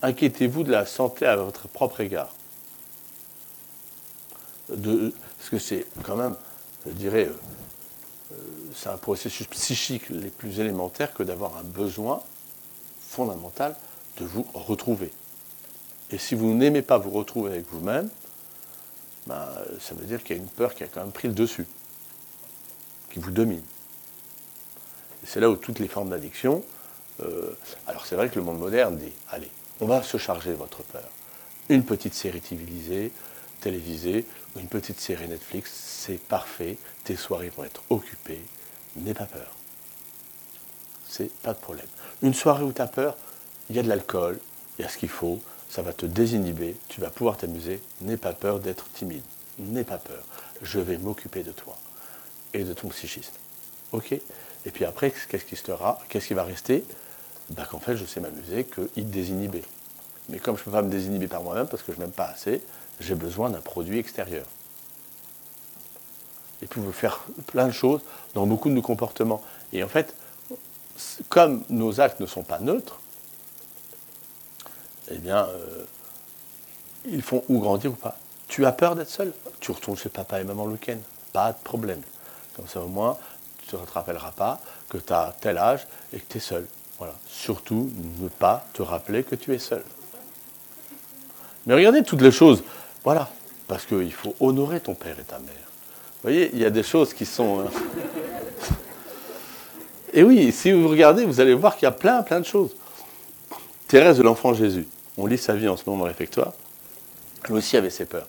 Speaker 1: inquiétez-vous de la santé à votre propre égard. Parce que c'est quand même, je dirais, euh, euh, c'est un processus psychique les plus élémentaires que d'avoir un besoin fondamental de vous retrouver. Et si vous n'aimez pas vous retrouver avec vous-même, ben, ça veut dire qu'il y a une peur qui a quand même pris le dessus, qui vous domine c'est là où toutes les formes d'addiction. Euh, alors c'est vrai que le monde moderne dit allez, on va se charger de votre peur. Une petite série télévisée, ou une petite série Netflix, c'est parfait. Tes soirées vont être occupées. N'aie pas peur. C'est pas de problème. Une soirée où tu as peur, il y a de l'alcool, il y a ce qu'il faut, ça va te désinhiber, tu vas pouvoir t'amuser. N'aie pas peur d'être timide. N'aie pas peur. Je vais m'occuper de toi et de ton psychisme. OK? Et puis après, qu'est-ce qui sera Qu'est-ce qui va rester? Ben, Qu'en fait, je sais m'amuser qu'il désinhibé. Mais comme je ne peux pas me désinhiber par moi-même parce que je ne m'aime pas assez, j'ai besoin d'un produit extérieur. Et puis, vous faire plein de choses dans beaucoup de nos comportements. Et en fait, comme nos actes ne sont pas neutres, eh bien, euh, ils font ou grandir ou pas. Tu as peur d'être seul? Tu retournes chez papa et maman le week-end? Pas de problème. Comme ça, au moins, tu ne te rappelleras pas que tu as tel âge et que tu es seul. Voilà. Surtout, ne pas te rappeler que tu es seul. Mais regardez toutes les choses. Voilà. Parce qu'il faut honorer ton père et ta mère. Vous voyez, il y a des choses qui sont. Hein. Et oui, si vous regardez, vous allez voir qu'il y a plein, plein de choses. Thérèse de l'Enfant Jésus, on lit sa vie en ce moment le réfectoire. Elle aussi avait ses peurs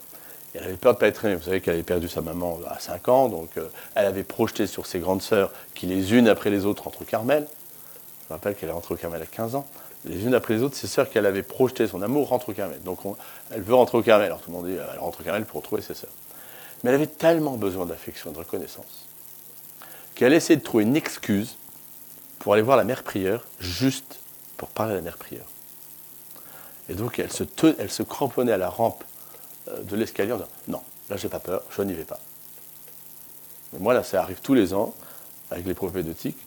Speaker 1: elle avait peur de pas être aimée. Vous savez qu'elle avait perdu sa maman à 5 ans, donc euh, elle avait projeté sur ses grandes sœurs qui, les unes après les autres, rentrent au Carmel. Je rappelle qu'elle est rentrée au Carmel à 15 ans. Les unes après les autres, ses sœurs qu'elle avait projeté son amour rentrent au Carmel. Donc elle veut rentrer au Carmel. Alors tout le monde dit, elle rentre au Carmel pour retrouver ses sœurs. Mais elle avait tellement besoin d'affection et de reconnaissance qu'elle essayait de trouver une excuse pour aller voir la mère prieure, juste pour parler à la mère prieure. Et donc elle se, elle se cramponnait à la rampe euh, de l'escalier en disant Non, là j'ai pas peur, je n'y vais pas. Mais moi là, ça arrive tous les ans avec les prophétiques.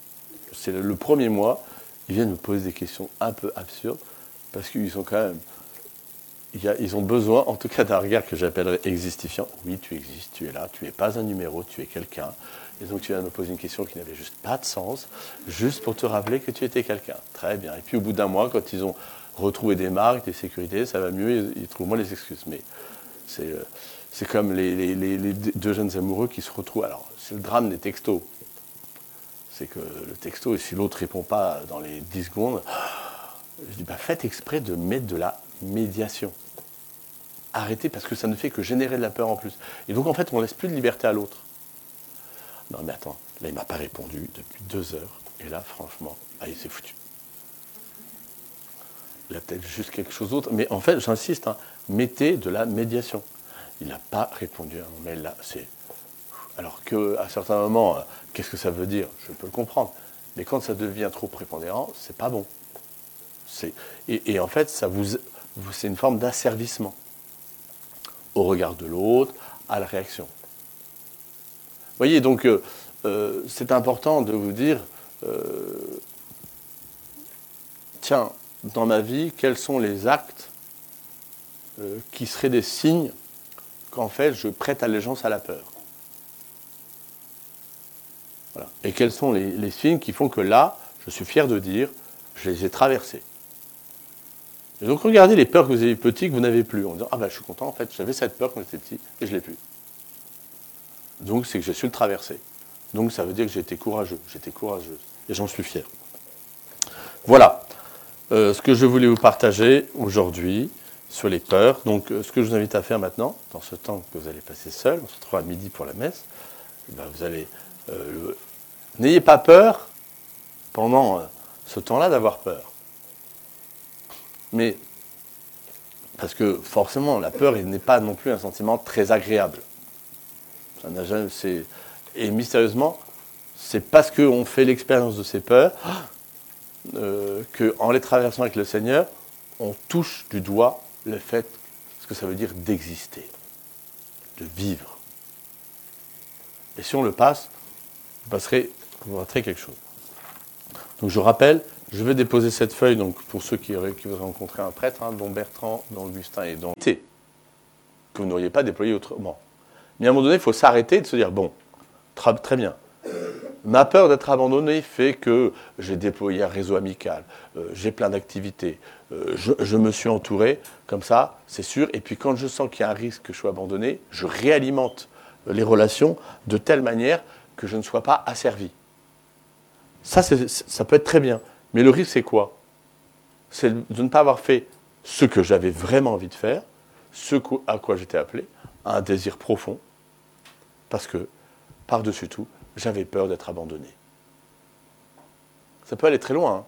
Speaker 1: C'est le premier mois, ils viennent me poser des questions un peu absurdes parce qu'ils sont quand même ils ont besoin, en tout cas, d'un regard que j'appellerais existifiant. Oui, tu existes, tu es là, tu n'es pas un numéro, tu es quelqu'un. Et donc tu viens me poser une question qui n'avait juste pas de sens, juste pour te rappeler que tu étais quelqu'un. Très bien. Et puis au bout d'un mois, quand ils ont retrouvé des marques, des sécurités, ça va mieux, ils, trouvent moins les excuses. Mais c'est, euh, comme les, deux jeunes amoureux qui se retrouvent. Alors, c'est le drame des textos. C'est que le texto, et si l'autre répond pas dans les 10 secondes, je dis, bah, faites exprès de mettre de la médiation. Arrêtez parce que ça ne fait que générer de la peur en plus. Et donc en fait, on laisse plus de liberté à l'autre. Non mais attends, là il m'a pas répondu depuis deux heures. Et là, franchement, ah, il s'est foutu. Il a peut-être juste quelque chose d'autre. Mais en fait, j'insiste, hein, mettez de la médiation. Il n'a pas répondu à mon mail là. C'est... Alors qu'à certains moments, euh, qu'est-ce que ça veut dire? Je peux le comprendre. Mais quand ça devient trop prépondérant, c'est pas bon. Et, en fait, ça vous, c'est une forme d'asservissement au regard de l'autre, à la réaction. Voyez, donc euh, euh, c'est important de vous dire, tiens, dans ma vie, quels sont les actes qui seraient des signes qu'en fait je prête allégeance à la peur Et quels sont les signes qui font que là, je suis fier de dire, je les ai traversés et donc regardez les peurs que vous avez petit que vous n'avez plus, en disant Ah ben je suis content, en fait, j'avais cette peur quand j'étais petit et je l'ai plus. Donc c'est que j'ai su le traverser. Donc ça veut dire que été courageux, j'étais courageuse. Et j'en suis fier. Voilà euh, ce que je voulais vous partager aujourd'hui sur les peurs. Donc euh, ce que je vous invite à faire maintenant, dans ce temps que vous allez passer seul, on se retrouve à midi pour la messe, eh ben, vous allez. Euh, n'ayez pas peur pendant ce temps-là d'avoir peur. Mais parce que forcément, la peur n'est pas non plus un sentiment très agréable. Et mystérieusement, c'est parce qu'on fait l'expérience de ces peurs euh, qu'en les traversant avec le Seigneur, on touche du doigt le fait, ce que ça veut dire d'exister, de vivre. Et si on le passe, vous passerez, vous raterez quelque chose. Donc je rappelle, je vais déposer cette feuille donc, pour ceux qui, qui voudraient rencontrer un prêtre, hein, dont Bertrand, dont Augustin et dont que vous n'auriez pas déployé autrement. Mais à un moment donné, il faut s'arrêter de se dire bon, très bien. Ma peur d'être abandonné fait que j'ai déployé un réseau amical, euh, j'ai plein d'activités, euh, je, je, me suis entouré, comme ça, c'est sûr. Et puis quand je sens qu'il y a un risque que je sois abandonné, je réalimente les relations de telle manière que je ne sois pas asservi. Ça, ça peut être très bien. Mais le risque, c'est quoi? C'est de ne pas avoir fait ce que j'avais vraiment envie de faire, ce à quoi j'étais appelé, un désir profond, parce que, par-dessus tout, j'avais peur d'être abandonné. Ça peut aller très loin. Hein.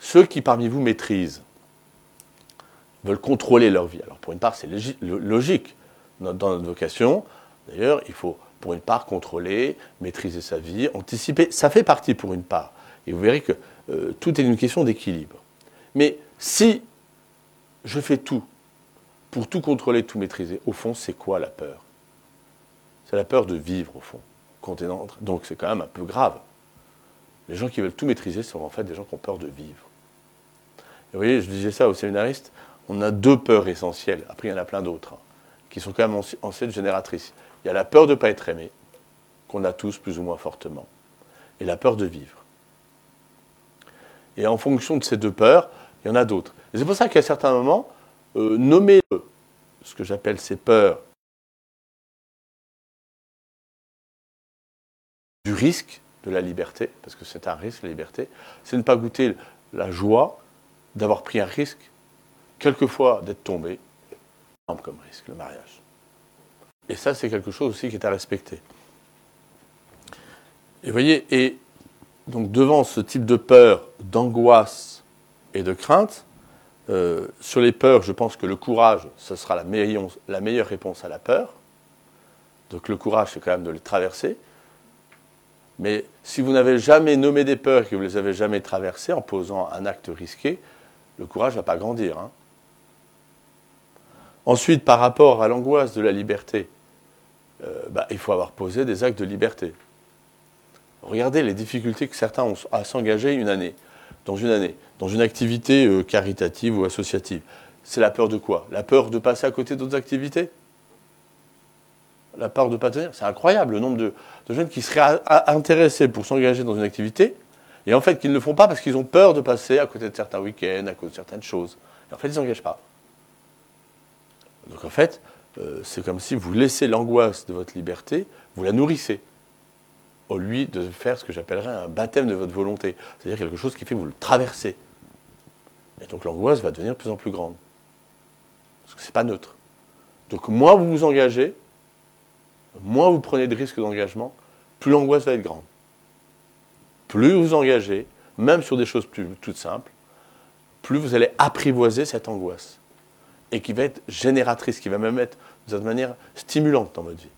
Speaker 1: Ceux qui parmi vous maîtrisent, veulent contrôler leur vie. Alors pour une part, c'est logique. Dans notre vocation, d'ailleurs, il faut pour une part contrôler, maîtriser sa vie, anticiper. Ça fait partie pour une part. Et vous verrez que euh, tout est une question d'équilibre. Mais si je fais tout pour tout contrôler, tout maîtriser, au fond, c'est quoi la peur? C'est la peur de vivre, au fond. Donc c'est quand même un peu grave. Les gens qui veulent tout maîtriser sont en fait des gens qui ont peur de vivre. Vous voyez, je disais ça aux séminaristes, on a deux peurs essentielles, après il y en a plein d'autres, hein, qui sont quand même anciennes génératrices. Il y a la peur de ne pas être aimé, qu'on a tous plus ou moins fortement, et la peur de vivre. Et en fonction de ces deux peurs, il y en a d'autres. Et c'est pour ça qu'à certains moments, euh, nommer ce que j'appelle ces peurs du risque de la liberté, parce que c'est un risque, la liberté, c'est ne pas goûter la joie d'avoir pris un risque, quelquefois d'être tombé, comme risque, le mariage. Et ça, c'est quelque chose aussi qui est à respecter. Et voyez, et donc devant ce type de peur, d'angoisse et de crainte, euh, sur les peurs, je pense que le courage, ce sera la la meilleure réponse à la peur. Donc le courage, c'est quand même de les traverser. Mais si vous n'avez jamais nommé des peurs et que vous ne les avez jamais traversées en posant un acte risqué, le courage ne va pas grandir. Hein. Ensuite, par rapport à l'angoisse de la liberté, euh, bah, il faut avoir posé des actes de liberté. Regardez les difficultés que certains ont à s'engager une année, dans une année, dans une activité euh, caritative ou associative. C'est la peur de quoi? La peur de passer à côté d'autres activités? La peur de tenir C'est incroyable le nombre de, jeunes qui seraient intéressés pour s'engager dans une activité et en fait qu'ils ne le font pas parce qu'ils ont peur de passer à côté de certains week-ends, à cause de certaines choses. Et en fait, ils ne s'engagent pas. Donc en fait, euh, c'est comme si vous laissez l'angoisse de votre liberté, vous la nourrissez, au lieu de faire ce que j'appellerais un baptême de votre volonté, c'est-à-dire quelque chose qui fait que vous le traversez. Et donc l'angoisse va devenir de plus en plus grande. Parce que ce n'est pas neutre. Donc moins vous vous engagez, moins vous prenez de risques d'engagement, plus l'angoisse va être grande. Plus vous engagez, même sur des choses plus, toutes simples, plus vous allez apprivoiser cette angoisse et qui va être génératrice, qui va même être de manière stimulante dans votre vie.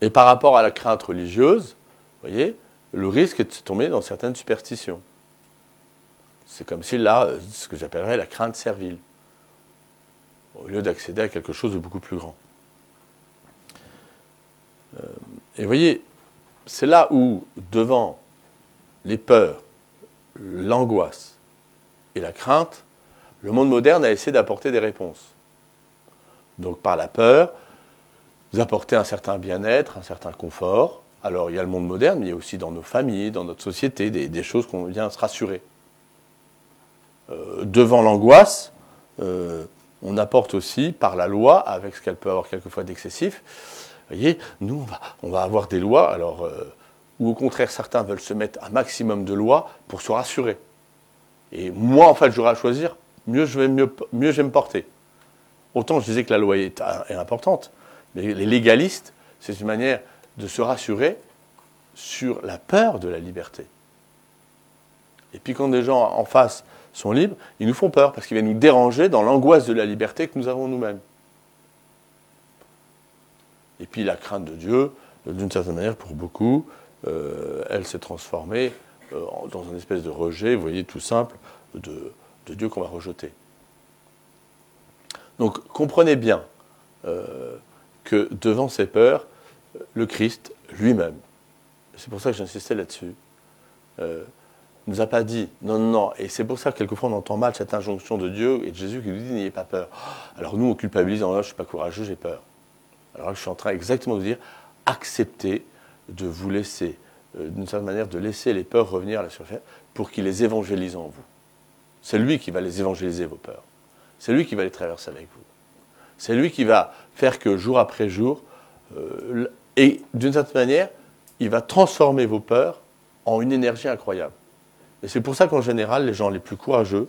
Speaker 1: Et par rapport à la crainte religieuse, vous voyez, le risque est de tomber dans certaines superstitions. C'est comme si là, ce que j'appellerais la crainte servile, au lieu d'accéder à quelque chose de beaucoup plus grand. Euh, et vous voyez, c'est là où, devant les peurs, l'angoisse et la crainte, le monde moderne a essayé d'apporter des réponses. Donc par la peur, vous apportez un certain bien-être, un certain confort. Alors il y a le monde moderne, mais il y a aussi dans nos familles, dans notre société, des, choses qu'on vient se rassurer. Euh, devant l'angoisse, euh, on apporte aussi par la loi, avec ce qu'elle peut avoir quelquefois d'excessif. Vous voyez, nous, on va, avoir des lois, alors, euh, où au contraire certains veulent se mettre un maximum de lois pour se rassurer. Et moi, en fait, j'aurai à choisir mieux je vais, mieux, mieux je vais me porter. Autant je disais que la loi est, importante, mais les légalistes, c'est une manière de se rassurer sur la peur de la liberté. Et puis quand des gens en face sont libres, ils nous font peur parce qu'ils viennent nous déranger dans l'angoisse de la liberté que nous avons nous-mêmes. Et puis la crainte de Dieu, d'une certaine manière, pour beaucoup, euh, elle s'est transformée euh, dans une espèce de rejet, vous voyez, tout simple, de, Dieu qu'on va rejeter. Donc comprenez bien euh, que devant ces peurs, le Christ lui-même, c'est pour ça que j'insistais là-dessus, euh, nous a pas dit non, non, non. Et c'est pour ça que quelquefois on entend mal cette injonction de Dieu et de Jésus qui nous dit n'ayez pas peur. Alors nous on culpabilise en disant je ne suis pas courageux, j'ai peur. Alors je suis en train exactement de dire acceptez de vous laisser, euh, d'une certaine manière, de laisser les peurs revenir à la surface pour qu'il les évangélise en vous. C'est lui qui va les évangéliser, vos peurs. C'est lui qui va les traverser avec vous. C'est lui qui va faire que jour après jour, euh, et d'une certaine manière, il va transformer vos peurs en une énergie incroyable. Et c'est pour ça qu'en général, les gens les plus courageux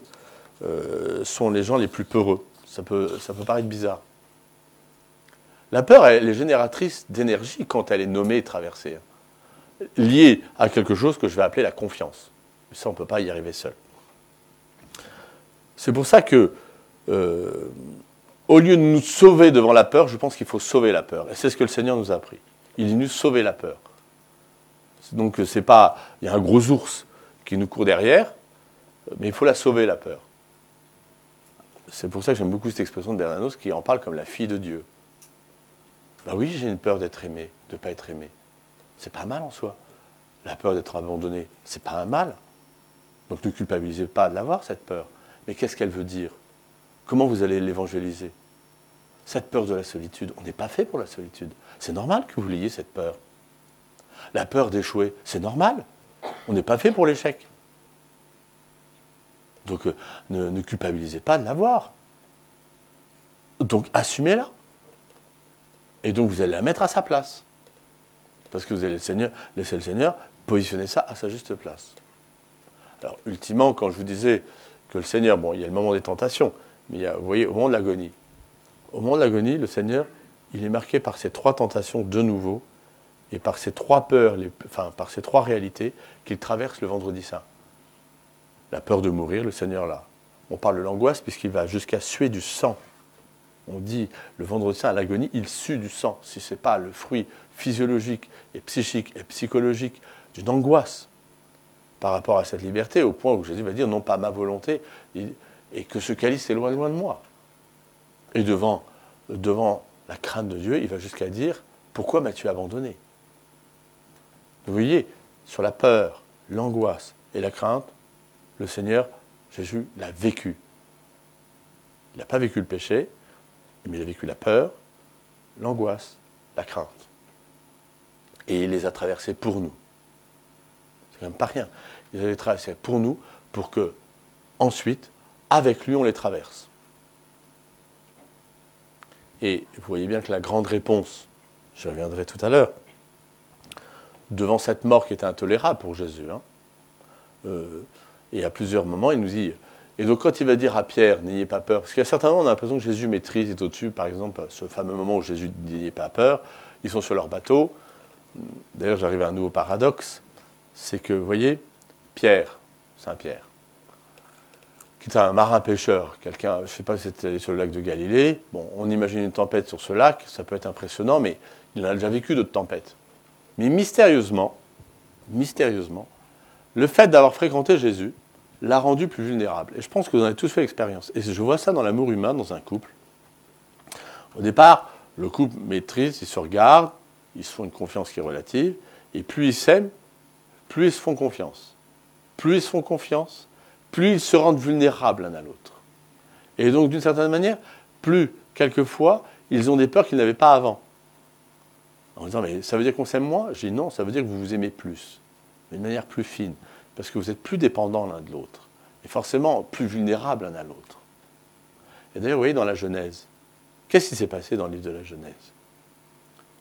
Speaker 1: euh, sont les gens les plus peureux. Ça peut paraître bizarre. La peur, elle est génératrice d'énergie quand elle est nommée et traversée. Liée à quelque chose que je vais appeler la confiance. Ça, on ne peut pas y arriver seul. C'est pour ça que, euh, au lieu de nous sauver devant la peur, je pense qu'il faut sauver la peur. Et c'est ce que le Seigneur nous a appris. Il est venu sauver la peur. Donc c'est pas, il y a un gros ours qui nous court derrière, mais il faut la sauver la peur. C'est pour ça que j'aime beaucoup cette expression de Bernanos qui en parle comme la fille de Dieu. Ben oui, j'ai une peur d'être aimé, de ne pas être aimé. C'est pas mal en soi. La peur d'être abandonné, c'est pas un mal. Donc ne culpabilisez pas de l'avoir, cette peur. Mais qu'est-ce qu'elle veut dire? Comment vous allez l'évangéliser? Cette peur de la solitude, on n'est pas fait pour la solitude. C'est normal que vous l'ayez, cette peur. La peur d'échouer, c'est normal. On n'est pas fait pour l'échec. Donc euh, ne, culpabilisez pas de l'avoir. Donc assumez-la. Et donc vous allez la mettre à sa place. Parce que vous allez le Seigneur, laisser le Seigneur positionner ça à sa juste place. Alors, ultimement, quand je vous disais que le Seigneur, bon, il y a le moment des tentations, mais il y a, vous voyez, au moment de l'agonie, au moment de l'agonie, le Seigneur, il est marqué par ces trois tentations de nouveau et par ces trois peurs, enfin par ces trois réalités qu'il traverse le vendredi saint. La peur de mourir, le Seigneur là. On parle de l'angoisse puisqu'il va jusqu'à suer du sang. On dit le vendredi saint à l'agonie, il sue du sang, si ce n'est pas le fruit physiologique et psychique et psychologique d'une angoisse par rapport à cette liberté, au point où Jésus va dire non pas ma volonté, et que ce calice est loin, loin de moi. Et devant, devant la crainte de Dieu, il va jusqu'à dire pourquoi m'as-tu abandonné? Vous voyez, sur la peur, l'angoisse et la crainte, le Seigneur, Jésus, l'a vécu. Il n'a pas vécu le péché, mais il a vécu la peur, l'angoisse, la crainte. Et il les a traversés pour nous. C'est quand même pas rien. Il les a traversés pour nous, pour que, ensuite, avec lui, on les traverse. Et vous voyez bien que la grande réponse, je reviendrai tout à l'heure, devant cette mort qui était intolérable pour Jésus, hein, euh, et à plusieurs moments, il nous dit, et donc quand il va dire à Pierre, n'ayez pas peur, parce qu'à certains moments, on a l'impression que Jésus maîtrise, est au-dessus, par exemple, ce fameux moment où Jésus dit, n'ayez pas peur, ils sont sur leur bateau. D'ailleurs, j'arrive à un nouveau paradoxe, c'est que, vous voyez, Pierre, Saint-Pierre, qui est un marin pêcheur, quelqu'un, je ne sais pas si c'était sur le lac de Galilée, bon, on imagine une tempête sur ce lac, ça peut être impressionnant, mais il a déjà vécu d'autres tempêtes. Mais mystérieusement, mystérieusement, le fait d'avoir fréquenté Jésus l'a rendu plus vulnérable. Et je pense que vous en avez tous fait l'expérience. Et je vois ça dans l'amour humain, dans un couple. Au départ, le couple maîtrise, ils se regardent, ils se font une confiance qui est relative, et plus ils s'aiment, plus ils se font confiance. Plus ils se font confiance, plus ils se rendent vulnérables l'un à l'autre. Et donc, d'une certaine manière, plus, quelquefois, ils ont des peurs qu'ils n'avaient pas avant. En disant, mais ça veut dire qu'on s'aime moins? Je dis non, ça veut dire que vous vous aimez plus, d'une manière plus fine, parce que vous êtes plus dépendants l'un de l'autre, et forcément plus vulnérables l'un à l'autre. Et d'ailleurs, vous voyez, dans la Genèse, qu'est-ce qui s'est passé dans le livre de la Genèse?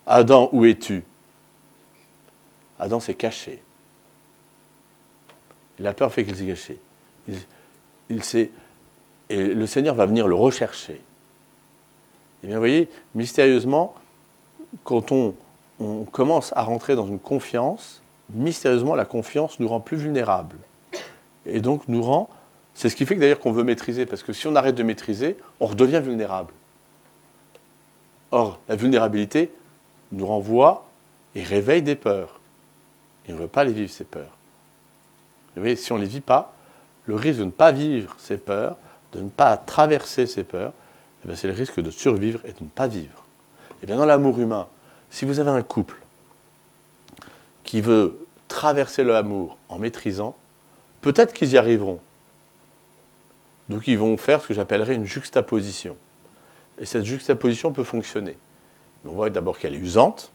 Speaker 1: Adam, où es-tu? Adam s'est caché. La peur fait qu'il s'est caché. Il, il et le Seigneur va venir le rechercher. Et bien, vous voyez, mystérieusement, quand on, commence à rentrer dans une confiance, mystérieusement, la confiance nous rend plus vulnérables. Et donc nous rend. C'est ce qui fait d'ailleurs qu'on veut maîtriser, parce que si on arrête de maîtriser, on redevient vulnérable. Or, la vulnérabilité nous renvoie et réveille des peurs. Et on ne veut pas les vivre, ces peurs. Vous voyez, si on ne les vit pas, le risque de ne pas vivre ces peurs, de ne pas traverser ces peurs, eh c'est le risque de survivre et de ne pas vivre. Et bien dans l'amour humain, si vous avez un couple qui veut traverser l'amour en maîtrisant, peut-être qu'ils y arriveront. Donc ils vont faire ce que j'appellerais une juxtaposition. Et cette juxtaposition peut fonctionner. on voit d'abord qu'elle est usante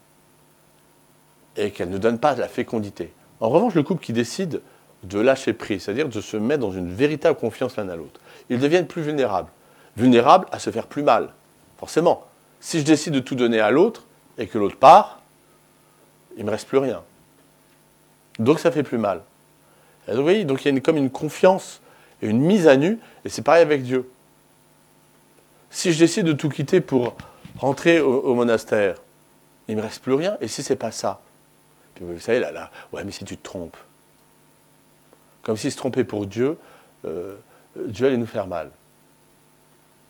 Speaker 1: et qu'elle ne donne pas de la fécondité. En revanche, le couple qui décide de lâcher prise, c'est-à-dire de se mettre dans une véritable confiance l'un à l'autre, ils deviennent plus vulnérables. Vulnérables à se faire plus mal, forcément. Si je décide de tout donner à l'autre et que l'autre part, il ne me reste plus rien. Donc ça fait plus mal. donc, vous voyez, donc il y a comme une confiance et une mise à nu, et c'est pareil avec Dieu. Si je décide de tout quitter pour rentrer au, monastère, il ne me reste plus rien, et si c'est pas ça? Puis vous savez, là, là, ouais, mais si tu te trompes. Comme s'il se trompait pour Dieu, euh, Dieu allait nous faire mal.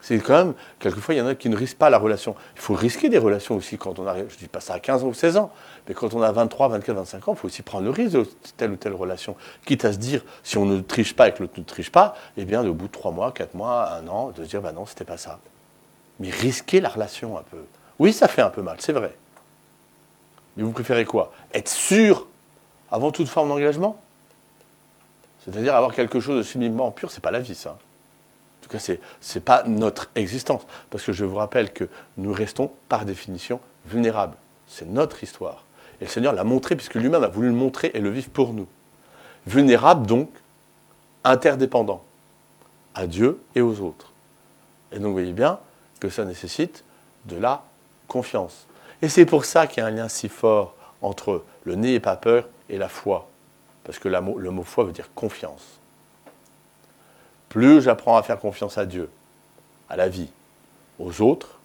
Speaker 1: C'est quand même, quelquefois, il y en a qui ne risquent pas la relation. Il faut risquer des relations aussi quand on arrive, je ne dis pas ça à 15 ans ou 16 ans, mais quand on a 23, 24, 25 ans, il faut aussi prendre le risque de telle ou telle relation. Quitte à se dire, si on ne triche pas et que l'autre ne triche pas, eh bien, au bout de 3 mois, 4 mois, 1 an, de se dire, bah non, c'était pas ça. Mais risquer la relation un peu. Oui, ça fait un peu mal, c'est vrai. Mais vous préférez quoi? Être sûr avant toute forme d'engagement? C'est-à-dire avoir quelque chose de sublimement pur, c'est pas la vie, ça. Tout cas, ce n'est pas notre existence. Parce que je vous rappelle que nous restons, par définition, vulnérables. C'est notre histoire. Et le Seigneur l'a montré, puisque lui-même a voulu le montrer et le vivre pour nous. Vulnérables, donc, interdépendants à Dieu et aux autres. Et donc, vous voyez bien que ça nécessite de la confiance. Et c'est pour ça qu'il y a un lien si fort entre le n'ayez pas peur et la foi. Parce que le mot foi veut dire confiance plus j'apprends à faire confiance à Dieu, à la vie, aux autres,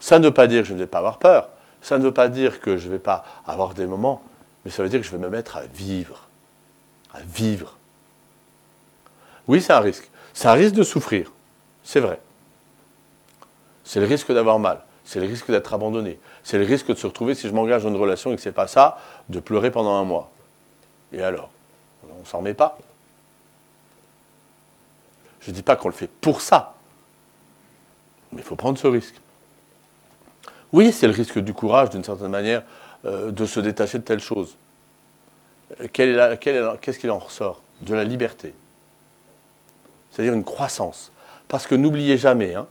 Speaker 1: ça ne veut pas dire que je ne vais pas avoir peur, ça ne veut pas dire que je ne vais pas avoir des moments, mais ça veut dire que je vais me mettre à vivre, à vivre. Oui, c'est un risque. C'est un risque de souffrir, c'est vrai. C'est le risque d'avoir mal. C'est le risque d'être abandonné. C'est le risque de se retrouver, si je m'engage dans une relation et que ce n'est pas ça, de pleurer pendant un mois. Et alors? On s'en remet pas Je ne dis pas qu'on le fait pour ça. Mais il faut prendre ce risque. Oui, c'est le risque du courage, d'une certaine manière, euh, de se détacher de telle chose. Qu'est-ce qu'il en ressort? De la liberté. C'est-à-dire une croissance. Parce que n'oubliez jamais hein,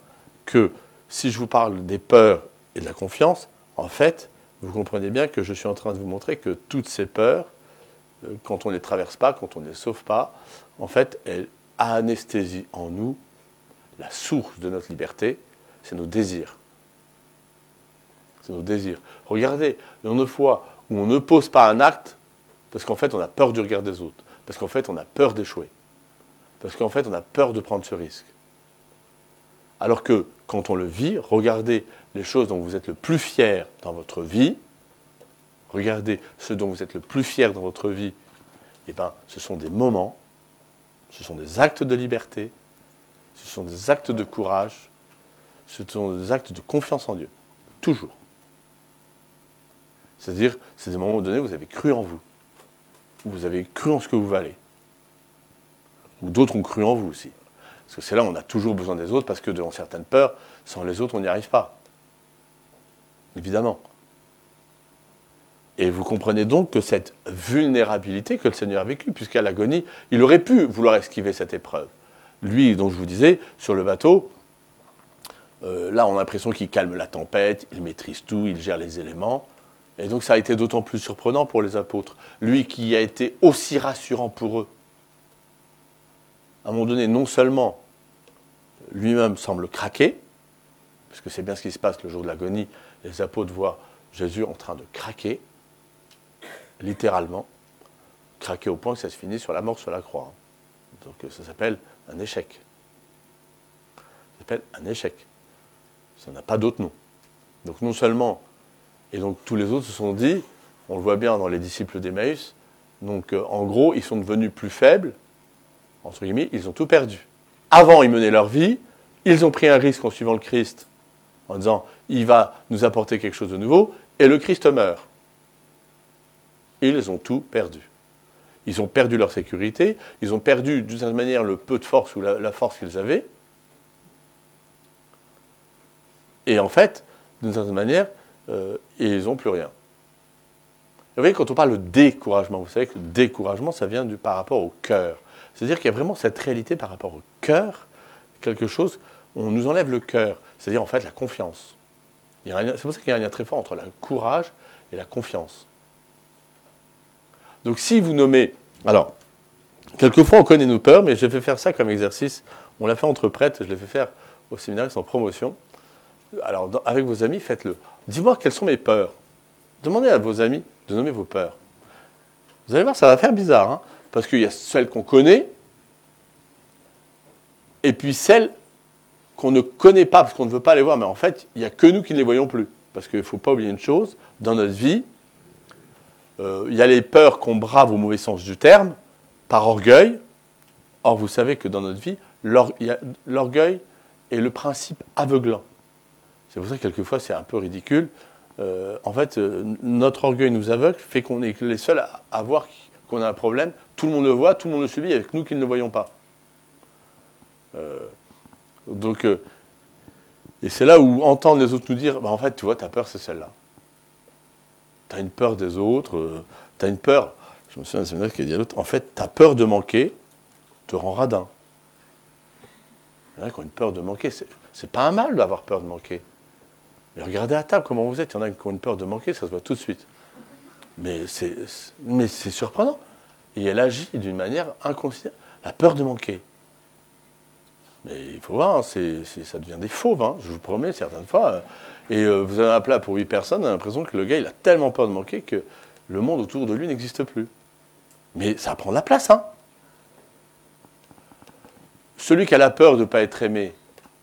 Speaker 1: que si je vous parle des peurs et de la confiance, en fait, vous comprenez bien que je suis en train de vous montrer que toutes ces peurs, euh, quand on ne les traverse pas, quand on ne les sauve pas, en fait, elles anesthésient en nous la source de notre liberté, c'est nos désirs. C'est nos désirs. Regardez, le nombre de fois où on ne pose pas un acte parce qu'en fait on a peur du regard des autres, parce qu'en fait on a peur d'échouer, parce qu'en fait on a peur de prendre ce risque. Alors que quand on le vit, regardez les choses dont vous êtes le plus fier dans votre vie, regardez ce dont vous êtes le plus fier dans votre vie, et eh bien, ce sont des moments, ce sont des actes de liberté, ce sont des actes de courage, ce sont des actes de confiance en Dieu. Toujours. C'est-à-dire, c'est des moments donnés où vous avez cru en vous, où vous avez cru en ce que vous valez, où d'autres ont cru en vous aussi. Parce que c'est là où on a toujours besoin des autres, parce que devant certaines peurs, sans les autres, on n'y arrive pas. Évidemment. Et vous comprenez donc que cette vulnérabilité que le Seigneur a vécue, puisqu'à l'agonie, il aurait pu vouloir esquiver cette épreuve. Lui, dont je vous disais, sur le bateau, euh, là, on a l'impression qu'il calme la tempête, il maîtrise tout, il gère les éléments. Et donc, ça a été d'autant plus surprenant pour les apôtres. Lui qui a été aussi rassurant pour eux. À un moment donné, non seulement lui-même semble craquer, parce que c'est bien ce qui se passe le jour de l'agonie, les apôtres voient Jésus en train de craquer, littéralement, craquer au point que ça se finit sur la mort sur la croix. Donc ça s'appelle un échec. Ça s'appelle un échec. Ça n'a pas d'autre nom. Donc non seulement, et donc tous les autres se sont dit, on le voit bien dans les disciples d'Emmaüs, donc euh, en gros, ils sont devenus plus faibles, entre guillemets, ils ont tout perdu. Avant, ils menaient leur vie, ils ont pris un risque en suivant le Christ, en disant, il va nous apporter quelque chose de nouveau, et le Christ meurt. Ils ont tout perdu. Ils ont perdu leur sécurité, ils ont perdu d'une certaine manière le peu de force ou la, force qu'ils avaient. Et en fait, d'une certaine manière, euh, ils n'ont plus rien. Vous voyez, quand on parle de découragement, vous savez que le découragement, ça vient du, par rapport au cœur. C'est-à-dire qu'il y a vraiment cette réalité par rapport au cœur, quelque chose, on nous enlève le cœur, c'est-à-dire en fait la confiance. C'est pour ça qu'il y a un lien très fort entre le courage et la confiance. Donc si vous nommez... Alors, quelquefois on connaît nos peurs, mais j'ai fait faire ça comme exercice. On l'a fait entre prêtres, je l'ai fait faire au séminaire en promotion. Alors, avec vos amis, faites-le. Dis-moi quelles sont mes peurs. Demandez à vos amis de nommer vos peurs. Vous allez voir, ça va faire bizarre. Hein parce qu'il y a celles qu'on connaît, et puis celles qu'on ne connaît pas parce qu'on ne veut pas les voir, mais en fait, il n'y a que nous qui ne les voyons plus. Parce qu'il ne faut pas oublier une chose, dans notre vie, il y a les peurs qu'on brave au mauvais sens du terme, par orgueil. Or, vous savez que dans notre vie, l'orgueil est le principe aveuglant. C'est pour ça que quelquefois c'est un peu ridicule. Euh, en fait, euh, notre orgueil nous aveugle, fait qu'on est les seuls à, voir qu'on a un problème, tout le monde le voit, tout le monde le subit, avec nous qui ne le voyons pas. Euh, donc, euh, et c'est là où entendre les autres nous dire, bah, en fait, tu vois, ta peur, c'est celle-là. Tu as une peur des autres, euh, tu as une peur. Je me souviens d'un séminaire qui a dit à l'autre, en fait, ta peur de manquer te rend radin. Il y en a qui ont une peur de manquer. C'est pas un mal d'avoir peur de manquer. Mais regardez à table comment vous êtes. Il y en a qui ont une peur de manquer, ça se voit tout de suite. Mais c'est surprenant. Et elle agit d'une manière inconsciente. La peur de manquer. Mais il faut voir, hein, ça devient des fauves, hein, je vous promets, certaines fois. Et euh, vous avez un plat pour 8 personnes, on a l'impression que le gars, il a tellement peur de manquer que le monde autour de lui n'existe plus. Mais ça prend de la place, hein. Celui qui a la peur de ne pas être aimé,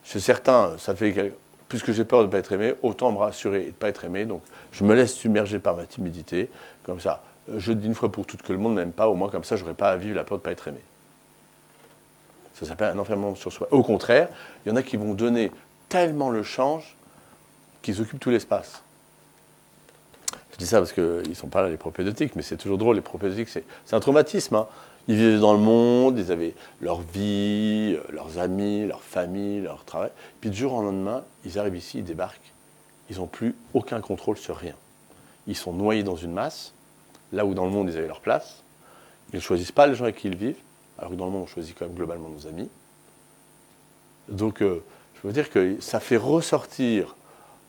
Speaker 1: c'est certain, ça fait puisque j'ai peur de ne pas être aimé, autant me rassurer et de ne pas être aimé. Donc je me laisse submerger par ma timidité, comme ça. Je dis une fois pour toutes que le monde n'aime pas, au moins comme ça, je n'aurai pas à vivre la peur de ne pas être aimé. Ça s'appelle un enfermement sur soi. Au contraire, il y en a qui vont donner tellement le changent qu'ils occupent tout l'espace. Je dis ça parce qu'ils ne sont pas là, les propédeutiques, mais c'est toujours drôle, les propédeutiques, c'est un traumatisme. Hein. Ils vivaient dans le monde, ils avaient leur vie, euh, leurs amis, leur famille, leur travail. Puis du jour au lendemain, ils arrivent ici, ils débarquent. Ils n'ont plus aucun contrôle sur rien. Ils sont noyés dans une masse, là où dans le monde ils avaient leur place. Ils ne choisissent pas les gens avec qui ils vivent, alors que dans le monde on choisit quand même globalement nos amis. Donc euh, je veux dire que ça fait ressortir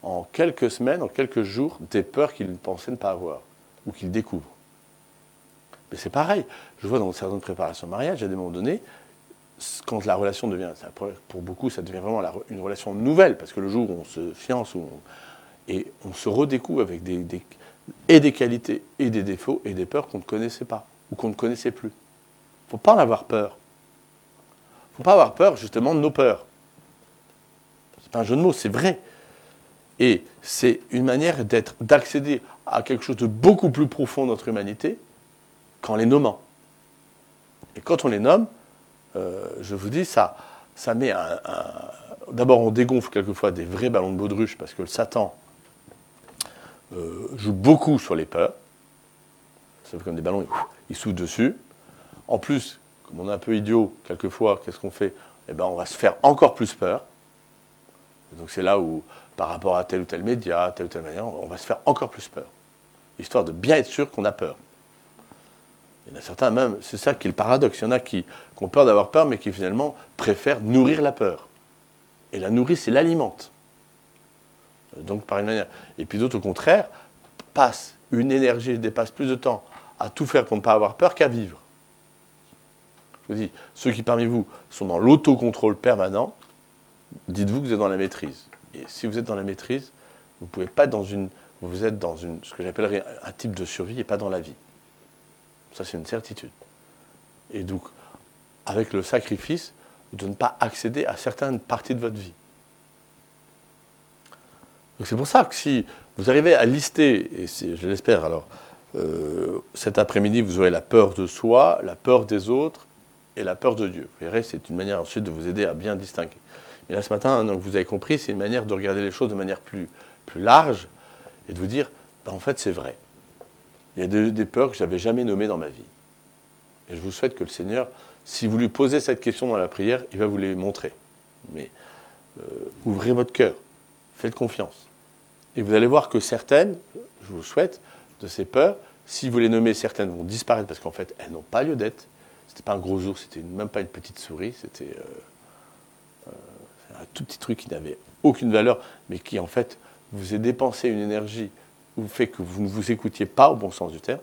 Speaker 1: en quelques semaines, en quelques jours, des peurs qu'ils pensaient ne pas avoir, ou qu'ils découvrent. Mais c'est pareil. Je vois dans certaines préparations de mariage, à des moments donnés, quand la relation devient, pour beaucoup, ça devient vraiment une relation nouvelle, parce que le jour où on se fiance, et on se redécouvre avec des, et des qualités, et des défauts, et des peurs qu'on ne connaissait pas, ou qu'on ne connaissait plus. Il ne faut pas en avoir peur. Il ne faut pas avoir peur, justement, de nos peurs. C'est pas un jeu de mots, c'est vrai. Et c'est une manière d'être, d'accéder à quelque chose de beaucoup plus profond de notre humanité qu'en les nommant. Et quand on les nomme, euh, je vous dis, ça, ça met un. D'abord, on dégonfle quelquefois des vrais ballons de baudruche parce que le Satan euh, joue beaucoup sur les peurs. Ça fait comme des ballons, il souffle dessus. En plus, comme on est un peu idiot, quelquefois, qu'est-ce qu'on fait? Eh bien, on va se faire encore plus peur. Donc c'est là où, par rapport à tel ou tel média, telle ou telle manière, on va se faire encore plus peur. Histoire de bien être sûr qu'on a peur. Il y en a certains même, c'est ça qui est le paradoxe. Il y en a qui, ont peur d'avoir peur, mais qui finalement préfèrent nourrir la peur. Et la nourrice, c'est l'alimente. Donc par une manière. Et puis d'autres, au contraire, passent une énergie, dépassent plus de temps à tout faire pour ne pas avoir peur qu'à vivre. Je vous dis, ceux qui parmi vous sont dans l'autocontrôle permanent, dites-vous que vous êtes dans la maîtrise. Et si vous êtes dans la maîtrise, vous pouvez pas dans une. Vous êtes dans une, ce que j'appellerais un type de survie et pas dans la vie. Ça, c'est une certitude. Et donc, avec le sacrifice de ne pas accéder à certaines parties de votre vie. Donc c'est pour ça que si vous arrivez à lister, et je l'espère alors, euh, cet après-midi, vous aurez la peur de soi, la peur des autres et la peur de Dieu. Vous verrez, c'est une manière ensuite de vous aider à bien distinguer. Et là, ce matin, donc, vous avez compris, c'est une manière de regarder les choses de manière plus, plus large et de vous dire, ben, en fait, c'est vrai. Il y a des, peurs que je n'avais jamais nommées dans ma vie. Et je vous souhaite que le Seigneur, si vous lui posez cette question dans la prière, il va vous les montrer. Mais euh, ouvrez votre cœur, faites confiance. Et vous allez voir que certaines, je vous souhaite, de ces peurs, si vous les nommez, certaines vont disparaître parce qu'en fait, elles n'ont pas lieu d'être. Ce n'était pas un gros ours, c'était même pas une petite souris, c'était euh, un tout petit truc qui n'avait aucune valeur, mais qui en fait vous a dépensé une énergie ou fait que vous ne vous écoutiez pas au bon sens du terme.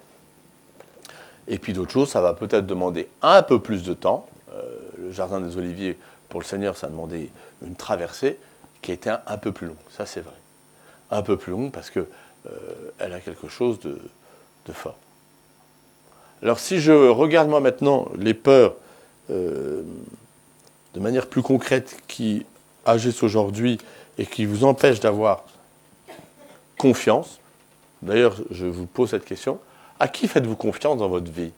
Speaker 1: Et puis d'autres choses, ça va peut-être demander un peu plus de temps. Euh, le jardin des Oliviers, pour le Seigneur, ça a demandé une traversée qui a été un, peu plus longue. Ça, c'est vrai. Un peu plus longue parce qu'elle euh, a quelque chose de, fort. Alors si je regarde moi maintenant les peurs euh, de manière plus concrète qui agissent aujourd'hui et qui vous empêchent d'avoir confiance, d'ailleurs je vous pose cette question, à qui faites-vous confiance dans votre vie?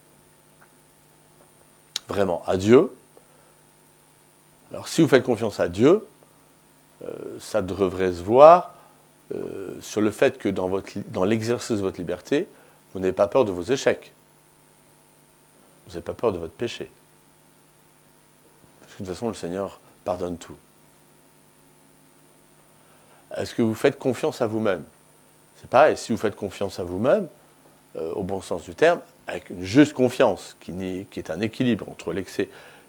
Speaker 1: Vraiment, à Dieu? Alors si vous faites confiance à Dieu, euh, ça devrait se voir euh, sur le fait que dans, dans l'exercice de votre liberté, vous n'avez pas peur de vos échecs. Vous n'avez pas peur de votre péché. Parce que de toute façon, le Seigneur pardonne tout. Est-ce que vous faites confiance à vous-même? C'est pareil, si vous faites confiance à vous-même, euh, au bon sens du terme, avec une juste confiance, qui, est un équilibre entre l'excès,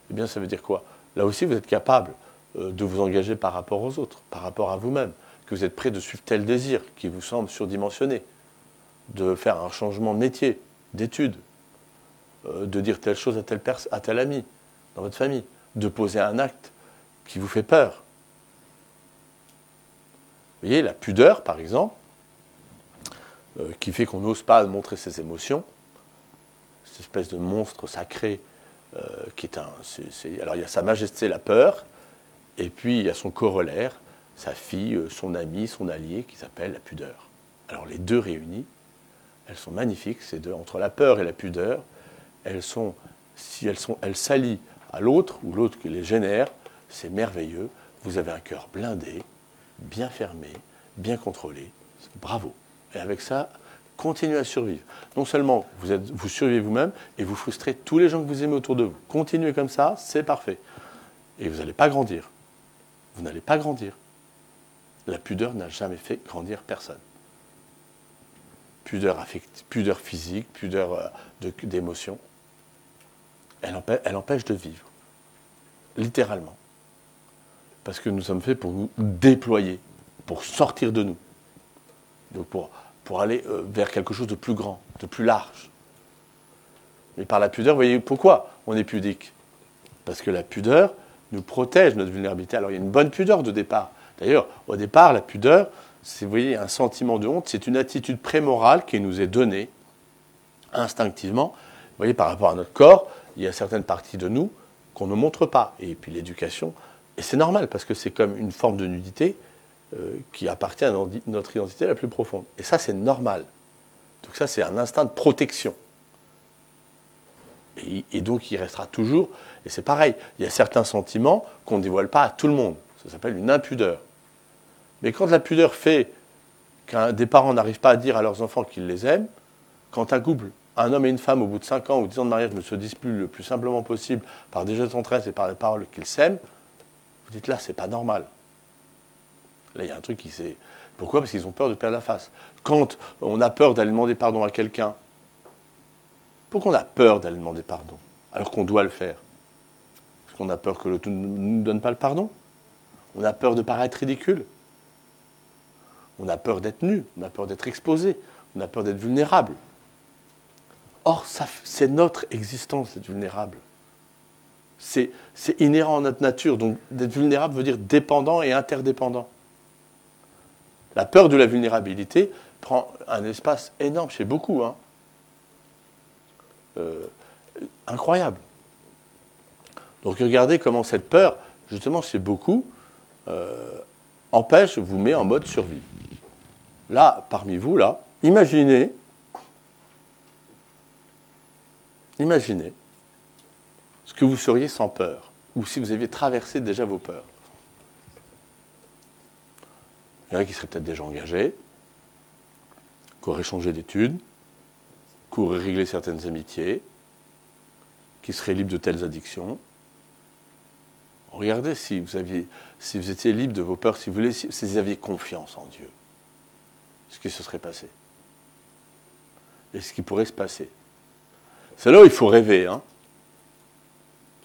Speaker 1: eh bien ça veut dire quoi? Là aussi, vous êtes capable euh, de vous engager par rapport aux autres, par rapport à vous-même, que vous êtes prêt de suivre tel désir qui vous semble surdimensionné, de faire un changement de métier, d'études, euh, de dire telle chose à tel, à tel ami dans votre famille, de poser un acte qui vous fait peur, vous voyez, la pudeur, par exemple, euh, qui fait qu'on n'ose pas montrer ses émotions, cette espèce de monstre sacré euh, qui est un. alors il y a Sa Majesté la peur, et puis il y a son corollaire, sa fille, euh, son ami, son allié, qui s'appelle la pudeur. Alors les deux réunies, elles sont magnifiques, ces deux. Entre la peur et la pudeur, elles sont, si elles elles s'allient à l'autre ou l'autre qui les génère, c'est merveilleux. Vous avez un cœur blindé, bien fermé, bien contrôlé. Bravo. Et avec ça, continuez à survivre. Non seulement vous, êtes, vous survivez vous-même, et vous frustrez tous les gens que vous aimez autour de vous. Continuez comme ça, c'est parfait. Et vous n'allez pas grandir. Vous n'allez pas grandir. La pudeur n'a jamais fait grandir personne. Pudeur, pudeur physique, pudeur euh, d'émotion. Elle empêche de vivre. Littéralement. Parce que nous sommes faits pour nous déployer, pour sortir de nous. Donc pour, pour aller euh, vers quelque chose de plus grand, de plus large. Mais par la pudeur, vous voyez pourquoi on est pudique Parce que la pudeur nous protège notre vulnérabilité. Alors il y a une bonne pudeur de départ. D'ailleurs, au départ, la pudeur, c'est voyez, un sentiment de honte, c'est une attitude prémorale qui nous est donnée instinctivement. Vous voyez, par rapport à notre corps, il y a certaines parties de nous qu'on ne montre pas. Et puis l'éducation, et c'est normal parce que c'est comme une forme de nudité euh, qui appartient à notre identité la plus profonde. Et ça, c'est normal. Donc ça, c'est un instinct de protection. Et, donc, il restera toujours. Et c'est pareil, il y a certains sentiments qu'on ne dévoile pas à tout le monde. Ça s'appelle une impudeur. Mais quand la pudeur fait qu'un des parents n'arrivent pas à dire à leurs enfants qu'ils les aiment, quand un couple, un homme et une femme, au bout de 5 ans ou 10 ans de mariage, ne se disputent le plus simplement possible par des gestes d'entraide et par les paroles qu'ils s'aiment, vous dites là, c'est pas normal. Là, il y a un truc qui s'est. Pourquoi? Parce qu'ils ont peur de perdre la face. Quand on a peur d'aller demander pardon à quelqu'un, pourquoi on a peur d'aller demander pardon alors qu'on doit le faire? Parce qu'on a peur que l'autre ne nous donne pas le pardon? On a peur de paraître ridicule? On a peur d'être nu? On a peur d'être exposé? On a peur d'être vulnérable? Or, c'est notre existence d'être vulnérable. C'est inhérent à notre nature. Donc, d'être vulnérable veut dire dépendant et interdépendant. La peur de la vulnérabilité prend un espace énorme chez beaucoup. Hein. Euh, incroyable. Donc regardez comment cette peur, justement chez beaucoup, euh, empêche, vous met en mode survie. Là, parmi vous, là, imaginez, imaginez ce que vous seriez sans peur, ou si vous aviez traversé déjà vos peurs. Il y en a qui seraient peut-être déjà engagés, qui auraient changé d'études, qui auraient réglé certaines amitiés, qui seraient libres de telles addictions. Regardez si vous, aviez, si vous étiez libre de vos peurs, si vous, si vous aviez confiance en Dieu, ce qui se serait passé. Et ce qui pourrait se passer. C'est là où il faut rêver. Hein.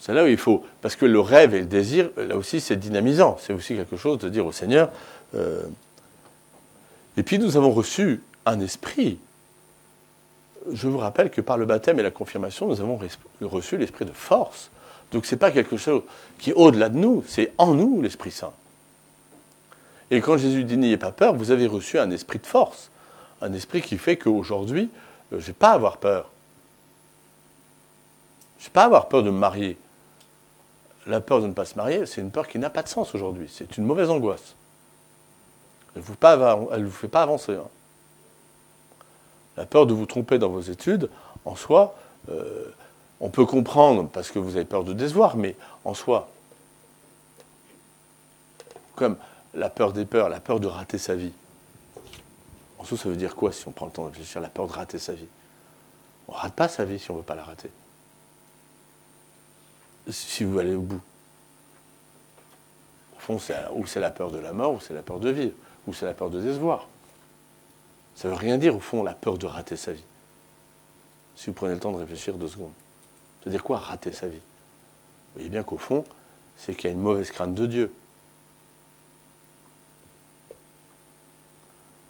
Speaker 1: C'est là où il faut. Parce que le rêve et le désir, là aussi, c'est dynamisant. C'est aussi quelque chose de dire au Seigneur, euh, et puis nous avons reçu un esprit. Je vous rappelle que par le baptême et la confirmation, nous avons reçu l'esprit de force. Donc ce n'est pas quelque chose qui est au-delà de nous, c'est en nous l'Esprit Saint. Et quand Jésus dit n'ayez pas peur, vous avez reçu un esprit de force. Un esprit qui fait qu'aujourd'hui, euh, je n'ai pas à avoir peur. Je n'ai pas à avoir peur de me marier. La peur de ne pas se marier, c'est une peur qui n'a pas de sens aujourd'hui. C'est une mauvaise angoisse. Elle ne vous, fait pas avancer. Hein. La peur de vous tromper dans vos études, en soi, euh, on peut comprendre parce que vous avez peur de décevoir, mais en soi, comme la peur des peurs, la peur de rater sa vie. En soi, ça veut dire quoi si on prend le temps de réfléchir La peur de rater sa vie? On ne rate pas sa vie si on ne veut pas la rater. Si vous allez au bout. Au fond, c'est la peur de la mort, ou c'est la peur de vivre ou c'est la peur de décevoir. Ça ne veut rien dire, au fond, la peur de rater sa vie. Si vous prenez le temps de réfléchir deux secondes. Ça veut dire quoi, rater sa vie? Vous voyez bien qu'au fond, c'est qu'il y a une mauvaise crainte de Dieu.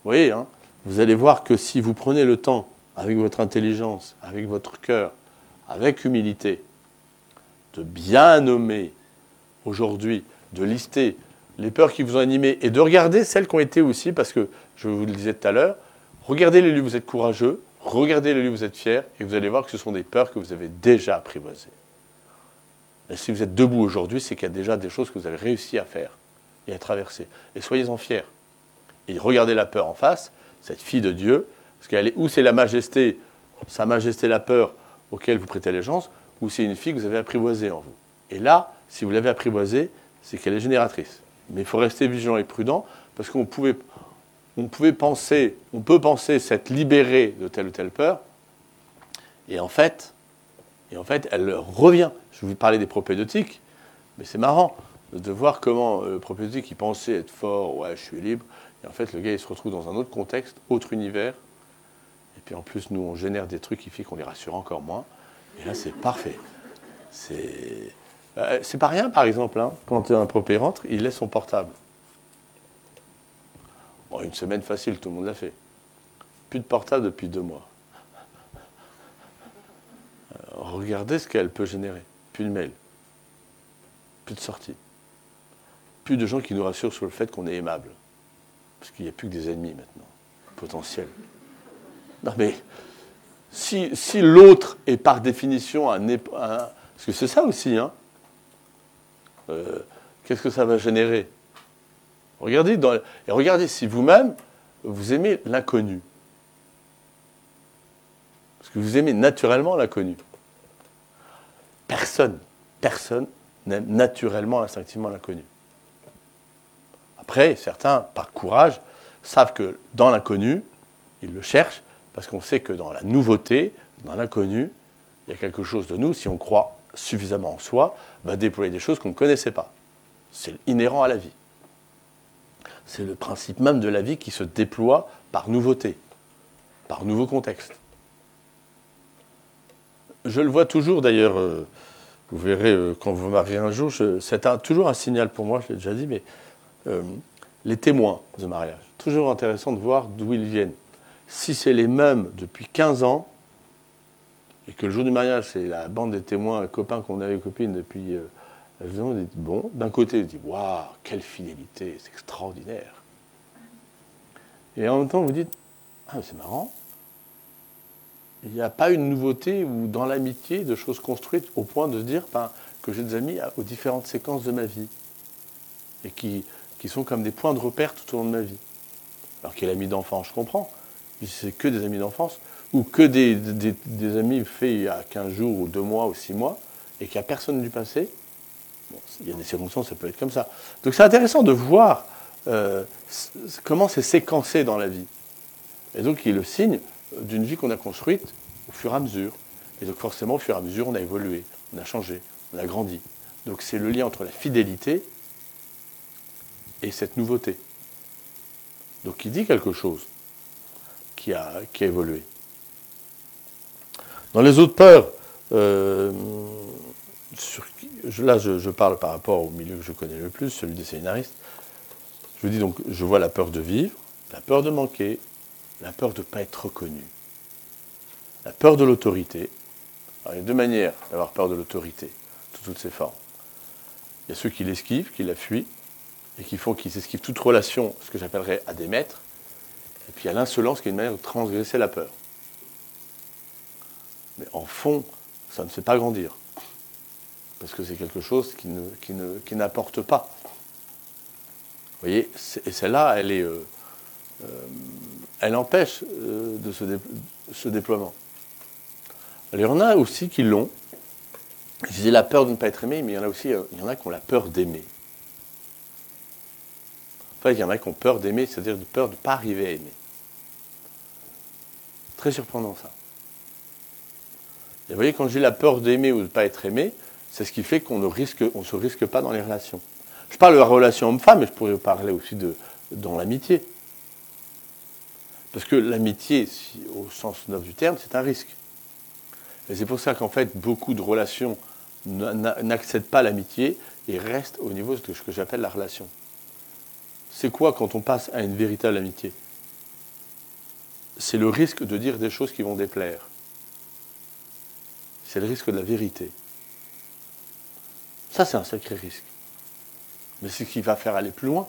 Speaker 1: Vous voyez, hein? Vous allez voir que si vous prenez le temps, avec votre intelligence, avec votre cœur, avec humilité, de bien nommer aujourd'hui, de lister les peurs qui vous ont animé et de regarder celles qui ont été aussi, parce que je vous le disais tout à l'heure, regardez les lieux où vous êtes courageux, regardez les lieux où vous êtes fiers, et vous allez voir que ce sont des peurs que vous avez déjà apprivoisées. Et si vous êtes debout aujourd'hui, c'est qu'il y a déjà des choses que vous avez réussi à faire et à traverser. Et soyez-en fiers. Et regardez la peur en face, cette fille de Dieu, parce qu'elle est où? C'est la majesté, sa majesté la peur auquel vous prêtez allégeance, ou c'est une fille que vous avez apprivoisée en vous. Et là, si vous l'avez apprivoisée, c'est qu'elle est génératrice. Mais il faut rester vigilant et prudent parce qu'on pouvait, on pouvait penser, on peut penser s'être libéré de telle ou telle peur, et en fait, et en fait, elle revient. Je vous parler des propédeutiques, mais c'est marrant de voir comment le propédeutique, il pensait être fort, ouais, je suis libre, et en fait, le gars, il se retrouve dans un autre contexte, autre univers, et puis en plus, nous, on génère des trucs qui font qu'on les rassure encore moins, et là, c'est parfait. C'est euh, c'est pas rien, par exemple, hein, quand un propé rentre, il laisse son portable. Bon, une semaine facile, tout le monde l'a fait. Plus de portable depuis deux mois. Euh, regardez ce qu'elle peut générer. Plus de mails. Plus de sorties. Plus de gens qui nous rassurent sur le fait qu'on est aimable. Parce qu'il n'y a plus que des ennemis maintenant, potentiels. Non mais, si, l'autre est par définition un, parce que c'est ça aussi, hein, euh, qu'est-ce que ça va générer? Regardez, et regardez si vous-même, vous aimez l'inconnu. Parce que vous aimez naturellement l'inconnu. Personne, personne n'aime naturellement, instinctivement l'inconnu. Après, certains, par courage, savent que dans l'inconnu, ils le cherchent, parce qu'on sait que dans la nouveauté, dans l'inconnu, il y a quelque chose de nous, si on croit suffisamment en soi, va déployer des choses qu'on ne connaissait pas. C'est inhérent à la vie. C'est le principe même de la vie qui se déploie par nouveauté, par nouveau contexte. Je le vois toujours d'ailleurs, euh, vous verrez euh, quand vous mariez un jour, c'est toujours un signal pour moi, je l'ai déjà dit, mais euh, les témoins de mariage. Toujours intéressant de voir d'où ils viennent. Si c'est les mêmes depuis 15 ans, et que le jour du mariage, c'est la bande des témoins, copains qu'on avait copines depuis. Euh, on dit, bon, d'un côté, on dit, waouh, quelle fidélité, c'est extraordinaire. Et en même temps, vous dites, ah, c'est marrant. Il n'y a pas une nouveauté ou dans l'amitié de choses construites au point de se dire ben, que j'ai des amis aux différentes séquences de ma vie et qui, qui sont comme des points de repère tout au long de ma vie. Alors qu'il y a l'ami d'enfance, je comprends. C'est que des amis d'enfance ou que des, amis faits il y a 15 jours ou 2 mois ou 6 mois, et qu'il n'y a personne du passé, il y a des circonstances, ça peut être comme ça. Donc c'est intéressant de voir euh, comment c'est séquencé dans la vie. Et donc il est le signe d'une vie qu'on a construite au fur et à mesure. Et donc forcément, au fur et à mesure, on a évolué, on a changé, on a grandi. Donc c'est le lien entre la fidélité et cette nouveauté. Donc il dit quelque chose qui a, qui a évolué. Dans les autres peurs, euh, là je, parle par rapport au milieu que je connais le plus, celui des séminaristes. Je vous dis donc, je vois la peur de vivre, la peur de manquer, la peur de ne pas être reconnu, la peur de l'autorité. il y a deux manières d'avoir peur de l'autorité, sous toutes ses formes. Il y a ceux qui l'esquivent, qui la fuient, et qui font qu'ils esquivent toute relation, ce que j'appellerais à des maîtres. Et puis il y a l'insolence qui est une manière de transgresser la peur. Mais en fond, ça ne fait pas grandir. Parce que c'est quelque chose qui, ne, qui, n'apporte pas. Vous voyez Et celle-là, elle, est, euh, euh, elle empêche euh, de ce, ce, déploiement. il y en a aussi qui l'ont. Je disais la peur de ne pas être aimé, mais il y en a aussi il y en a qui ont la peur d'aimer. Enfin, il y en a qui ont peur d'aimer, c'est-à-dire de peur de ne pas arriver à aimer. Très surprenant ça. Et vous voyez, quand j'ai la peur d'aimer ou de ne pas être aimé, c'est ce qui fait qu'on ne risque, on se risque pas dans les relations. Je parle de la relation homme-femme, mais je pourrais parler aussi de dans l'amitié. Parce que l'amitié, au sens du terme, c'est un risque. Et c'est pour ça qu'en fait, beaucoup de relations n'accèdent pas à l'amitié et restent au niveau de ce que j'appelle la relation. C'est quoi quand on passe à une véritable amitié? C'est le risque de dire des choses qui vont déplaire c'est le risque de la vérité. Ça, c'est un sacré risque. Mais c'est ce qui va faire aller plus loin.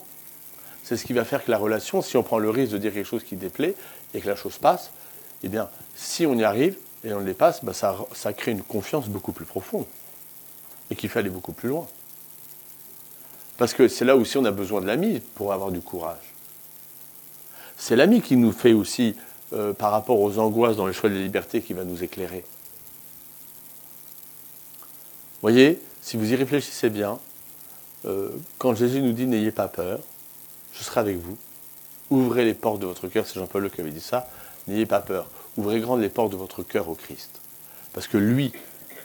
Speaker 1: C'est ce qui va faire que la relation, si on prend le risque de dire quelque chose qui déplaît et que la chose passe, eh bien, si on y arrive et on le dépasse, bah, ça, ça crée une confiance beaucoup plus profonde et qui fait aller beaucoup plus loin. Parce que c'est là aussi on a besoin de l'ami pour avoir du courage. C'est l'ami qui nous fait aussi, euh, par rapport aux angoisses dans le choix de la liberté, qui va nous éclairer voyez, si vous y réfléchissez bien, euh, quand Jésus nous dit n'ayez pas peur, je serai avec vous. Ouvrez les portes de votre cœur, c'est Jean-Paul Le qui avait dit ça. N'ayez pas peur. Ouvrez grandes les portes de votre cœur au Christ. Parce que lui,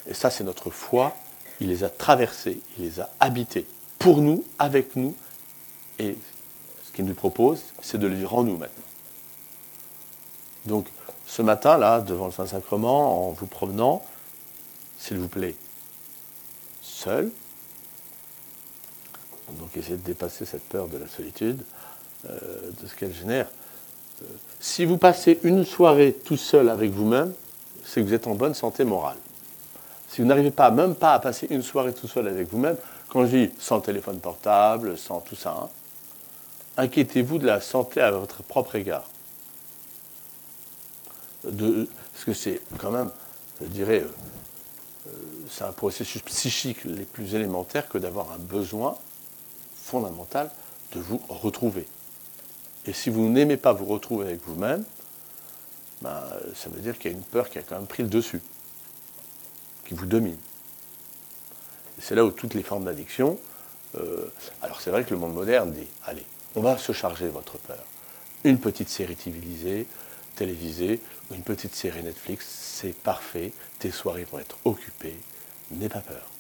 Speaker 1: et ça c'est notre foi, il les a traversées, il les a habités. Pour nous, avec nous. Et ce qu'il nous propose, c'est de le vivre en nous maintenant. Donc, ce matin-là, devant le Saint-Sacrement, en vous promenant, s'il vous plaît, seul, donc essayez de dépasser cette peur de la solitude, euh, de ce qu'elle génère. Euh, si vous passez une soirée tout seul avec vous-même, c'est que vous êtes en bonne santé morale. Si vous n'arrivez pas, même pas à passer une soirée tout seul avec vous-même, quand je dis sans téléphone portable, sans tout ça, hein, inquiétez-vous de la santé à votre propre égard. Parce que c'est quand même, je dirais, euh, c'est un processus psychique les plus élémentaires que d'avoir un besoin fondamental de vous retrouver. Et si vous n'aimez pas vous retrouver avec vous-même, ben, ça veut dire qu'il y a une peur qui a quand même pris le dessus, qui vous domine. C'est là où toutes les formes d'addiction. Euh, alors c'est vrai que le monde moderne dit allez, on va se charger de votre peur. Une petite série civilisée, télévisée, ou une petite série Netflix, c'est parfait, tes soirées vont être occupées, n'aie pas peur.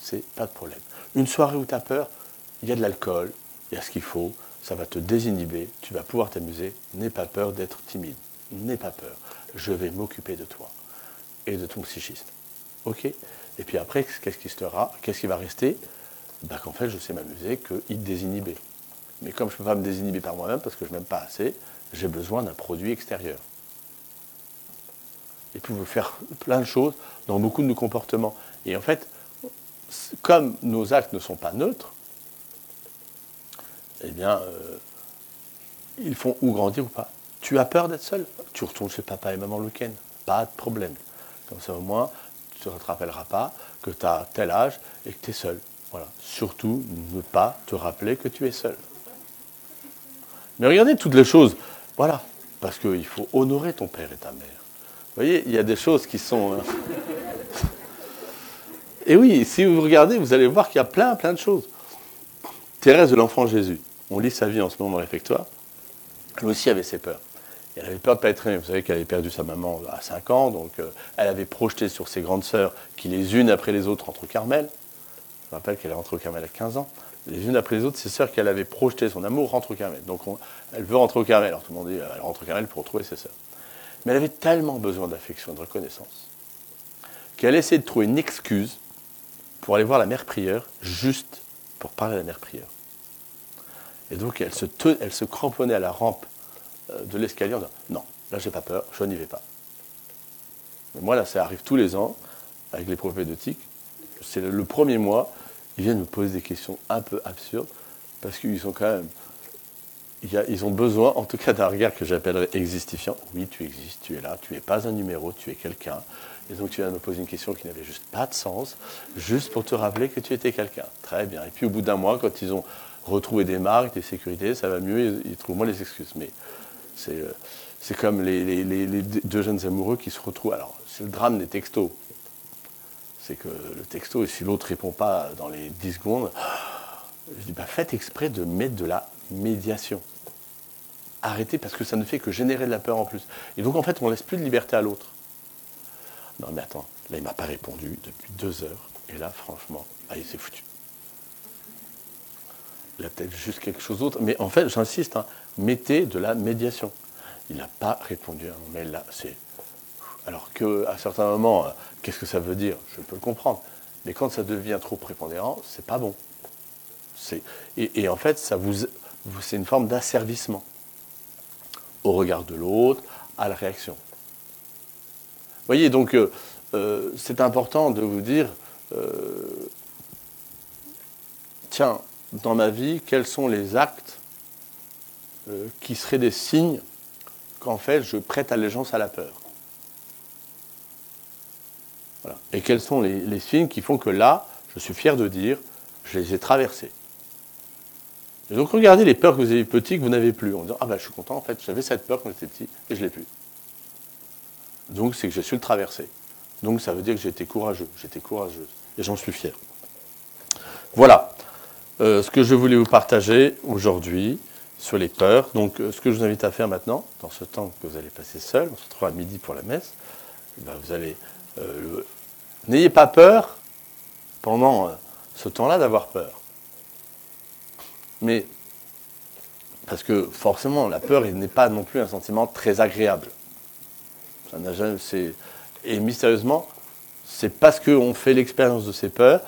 Speaker 1: C'est pas de problème. Une soirée où tu as peur, il y a de l'alcool, il y a ce qu'il faut, ça va te désinhiber, tu vas pouvoir t'amuser. N'aie pas peur d'être timide. N'aie pas peur. Je vais m'occuper de toi et de ton psychisme. OK? Et puis après, qu'est-ce qui sera Qu'est-ce qui va rester? Bah, Qu'en fait, je sais m'amuser, qu'il te désinhiber. Mais comme je ne peux pas me désinhiber par moi-même parce que je ne m'aime pas assez, j'ai besoin d'un produit extérieur. Et puis, vous faire plein de choses dans beaucoup de nos comportements. Et en fait, comme nos actes ne sont pas neutres, eh bien, euh, ils font ou grandir ou pas. Tu as peur d'être seul? Tu retournes chez papa et maman le week-end? Pas de problème. Comme ça, au moins, tu ne te rappelleras pas que tu as tel âge et que tu es seul. Voilà. Surtout, ne pas te rappeler que tu es seul. Mais regardez toutes les choses. Voilà. Parce qu'il faut honorer ton père et ta mère. Vous voyez, il y a des choses qui sont. Hein. Et oui, si vous regardez, vous allez voir qu'il y a plein, plein de choses. Thérèse de l'Enfant Jésus, on lit sa vie en ce moment dans réfectoire, elle aussi avait ses peurs. elle avait peur de ne pas être aimée. Vous savez qu'elle avait perdu sa maman à 5 ans, donc euh, elle avait projeté sur ses grandes sœurs qui, les unes après les autres, rentrent au Carmel. Je rappelle qu'elle est rentrée au Carmel à 15 ans. Les unes après les autres, ses sœurs qu'elle avait projeté son amour rentrent au Carmel. Donc elle veut rentrer au Carmel. Alors tout le monde dit elle rentre au Carmel pour retrouver ses sœurs. Mais elle avait tellement besoin d'affection, de reconnaissance, qu'elle essayait de trouver une excuse pour aller voir la mère prière, juste pour parler à la mère prière. Et donc elle se, elle se cramponnait à la rampe euh, de l'escalier en disant Non, là j'ai pas peur, je n'y vais pas. Mais moi là, ça arrive tous les ans avec les prophétiques. C'est le, premier mois, ils viennent me poser des questions un peu absurdes parce qu'ils sont quand même. ils ont besoin, en tout cas, d'un regard que j'appellerais existifiant. Oui, tu existes, tu es là, tu n'es pas un numéro, tu es quelqu'un. Et donc tu viens me poser une question qui n'avait juste pas de sens, juste pour te rappeler que tu étais quelqu'un. Très bien. Et puis au bout d'un mois, quand ils ont retrouvé des marques, des sécurités, ça va mieux, ils, trouvent moins les excuses. Mais c'est, euh, c'est comme les, deux jeunes amoureux qui se retrouvent. Alors, c'est le drame des textos. C'est que le texto, et si l'autre répond pas dans les 10 secondes, je dis, bah, faites exprès de mettre de la médiation. Arrêtez parce que ça ne fait que générer de la peur en plus. Et donc, en fait, on laisse plus de liberté à l'autre. Non, mais attends, là, il m'a pas répondu depuis deux heures. Et là, franchement, ah, il s'est foutu. Il a peut-être juste quelque chose d'autre. Mais en fait, j'insiste, hein, mettez de la médiation. Il n'a pas répondu à mon mail là. C'est... Alors qu'à certains moments, euh, qu'est-ce que ça veut dire? Je peux le comprendre. Mais quand ça devient trop prépondérant, c'est pas bon. Et, en fait, c'est une forme d'asservissement au regard de l'autre, à la réaction voyez, donc euh, euh, c'est important de vous dire, tiens, dans ma vie, quels sont les actes qui seraient des signes qu'en fait je prête allégeance à la peur? Et quels sont les, signes qui font que là, je suis fier de dire, je les ai traversés. Et donc regardez les peurs que vous avez petit que vous n'avez plus, en disant, ah ben je suis content, en fait, j'avais cette peur quand j'étais petit et je ne l'ai plus. Donc c'est que j'ai su le traverser. Donc ça veut dire que j'étais courageux, j'étais courageuse. Et j'en suis fier. Voilà. euh, ce que je voulais vous partager aujourd'hui sur les peurs. Donc, euh, ce que je vous invite à faire maintenant, dans ce temps que vous allez passer seul, on se retrouve à midi pour la messe, eh ben, vous allez. euh, N'ayez pas peur pendant euh, ce temps-là d'avoir peur. Mais, parce que forcément, la peur, n'est pas non plus un sentiment très agréable. Et mystérieusement, c'est parce qu'on fait l'expérience de ces peurs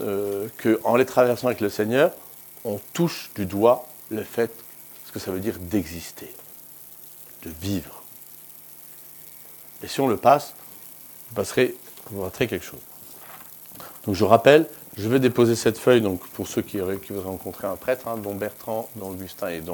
Speaker 1: euh, qu'en les traversant avec le Seigneur, on touche du doigt le fait, ce que ça veut dire d'exister, de vivre. Et si on le passe, vous passerez, vous quelque chose. Donc je rappelle, je vais déposer cette feuille donc, pour ceux qui voudraient rencontrer un prêtre, hein, dont Bertrand, dont Augustin et dont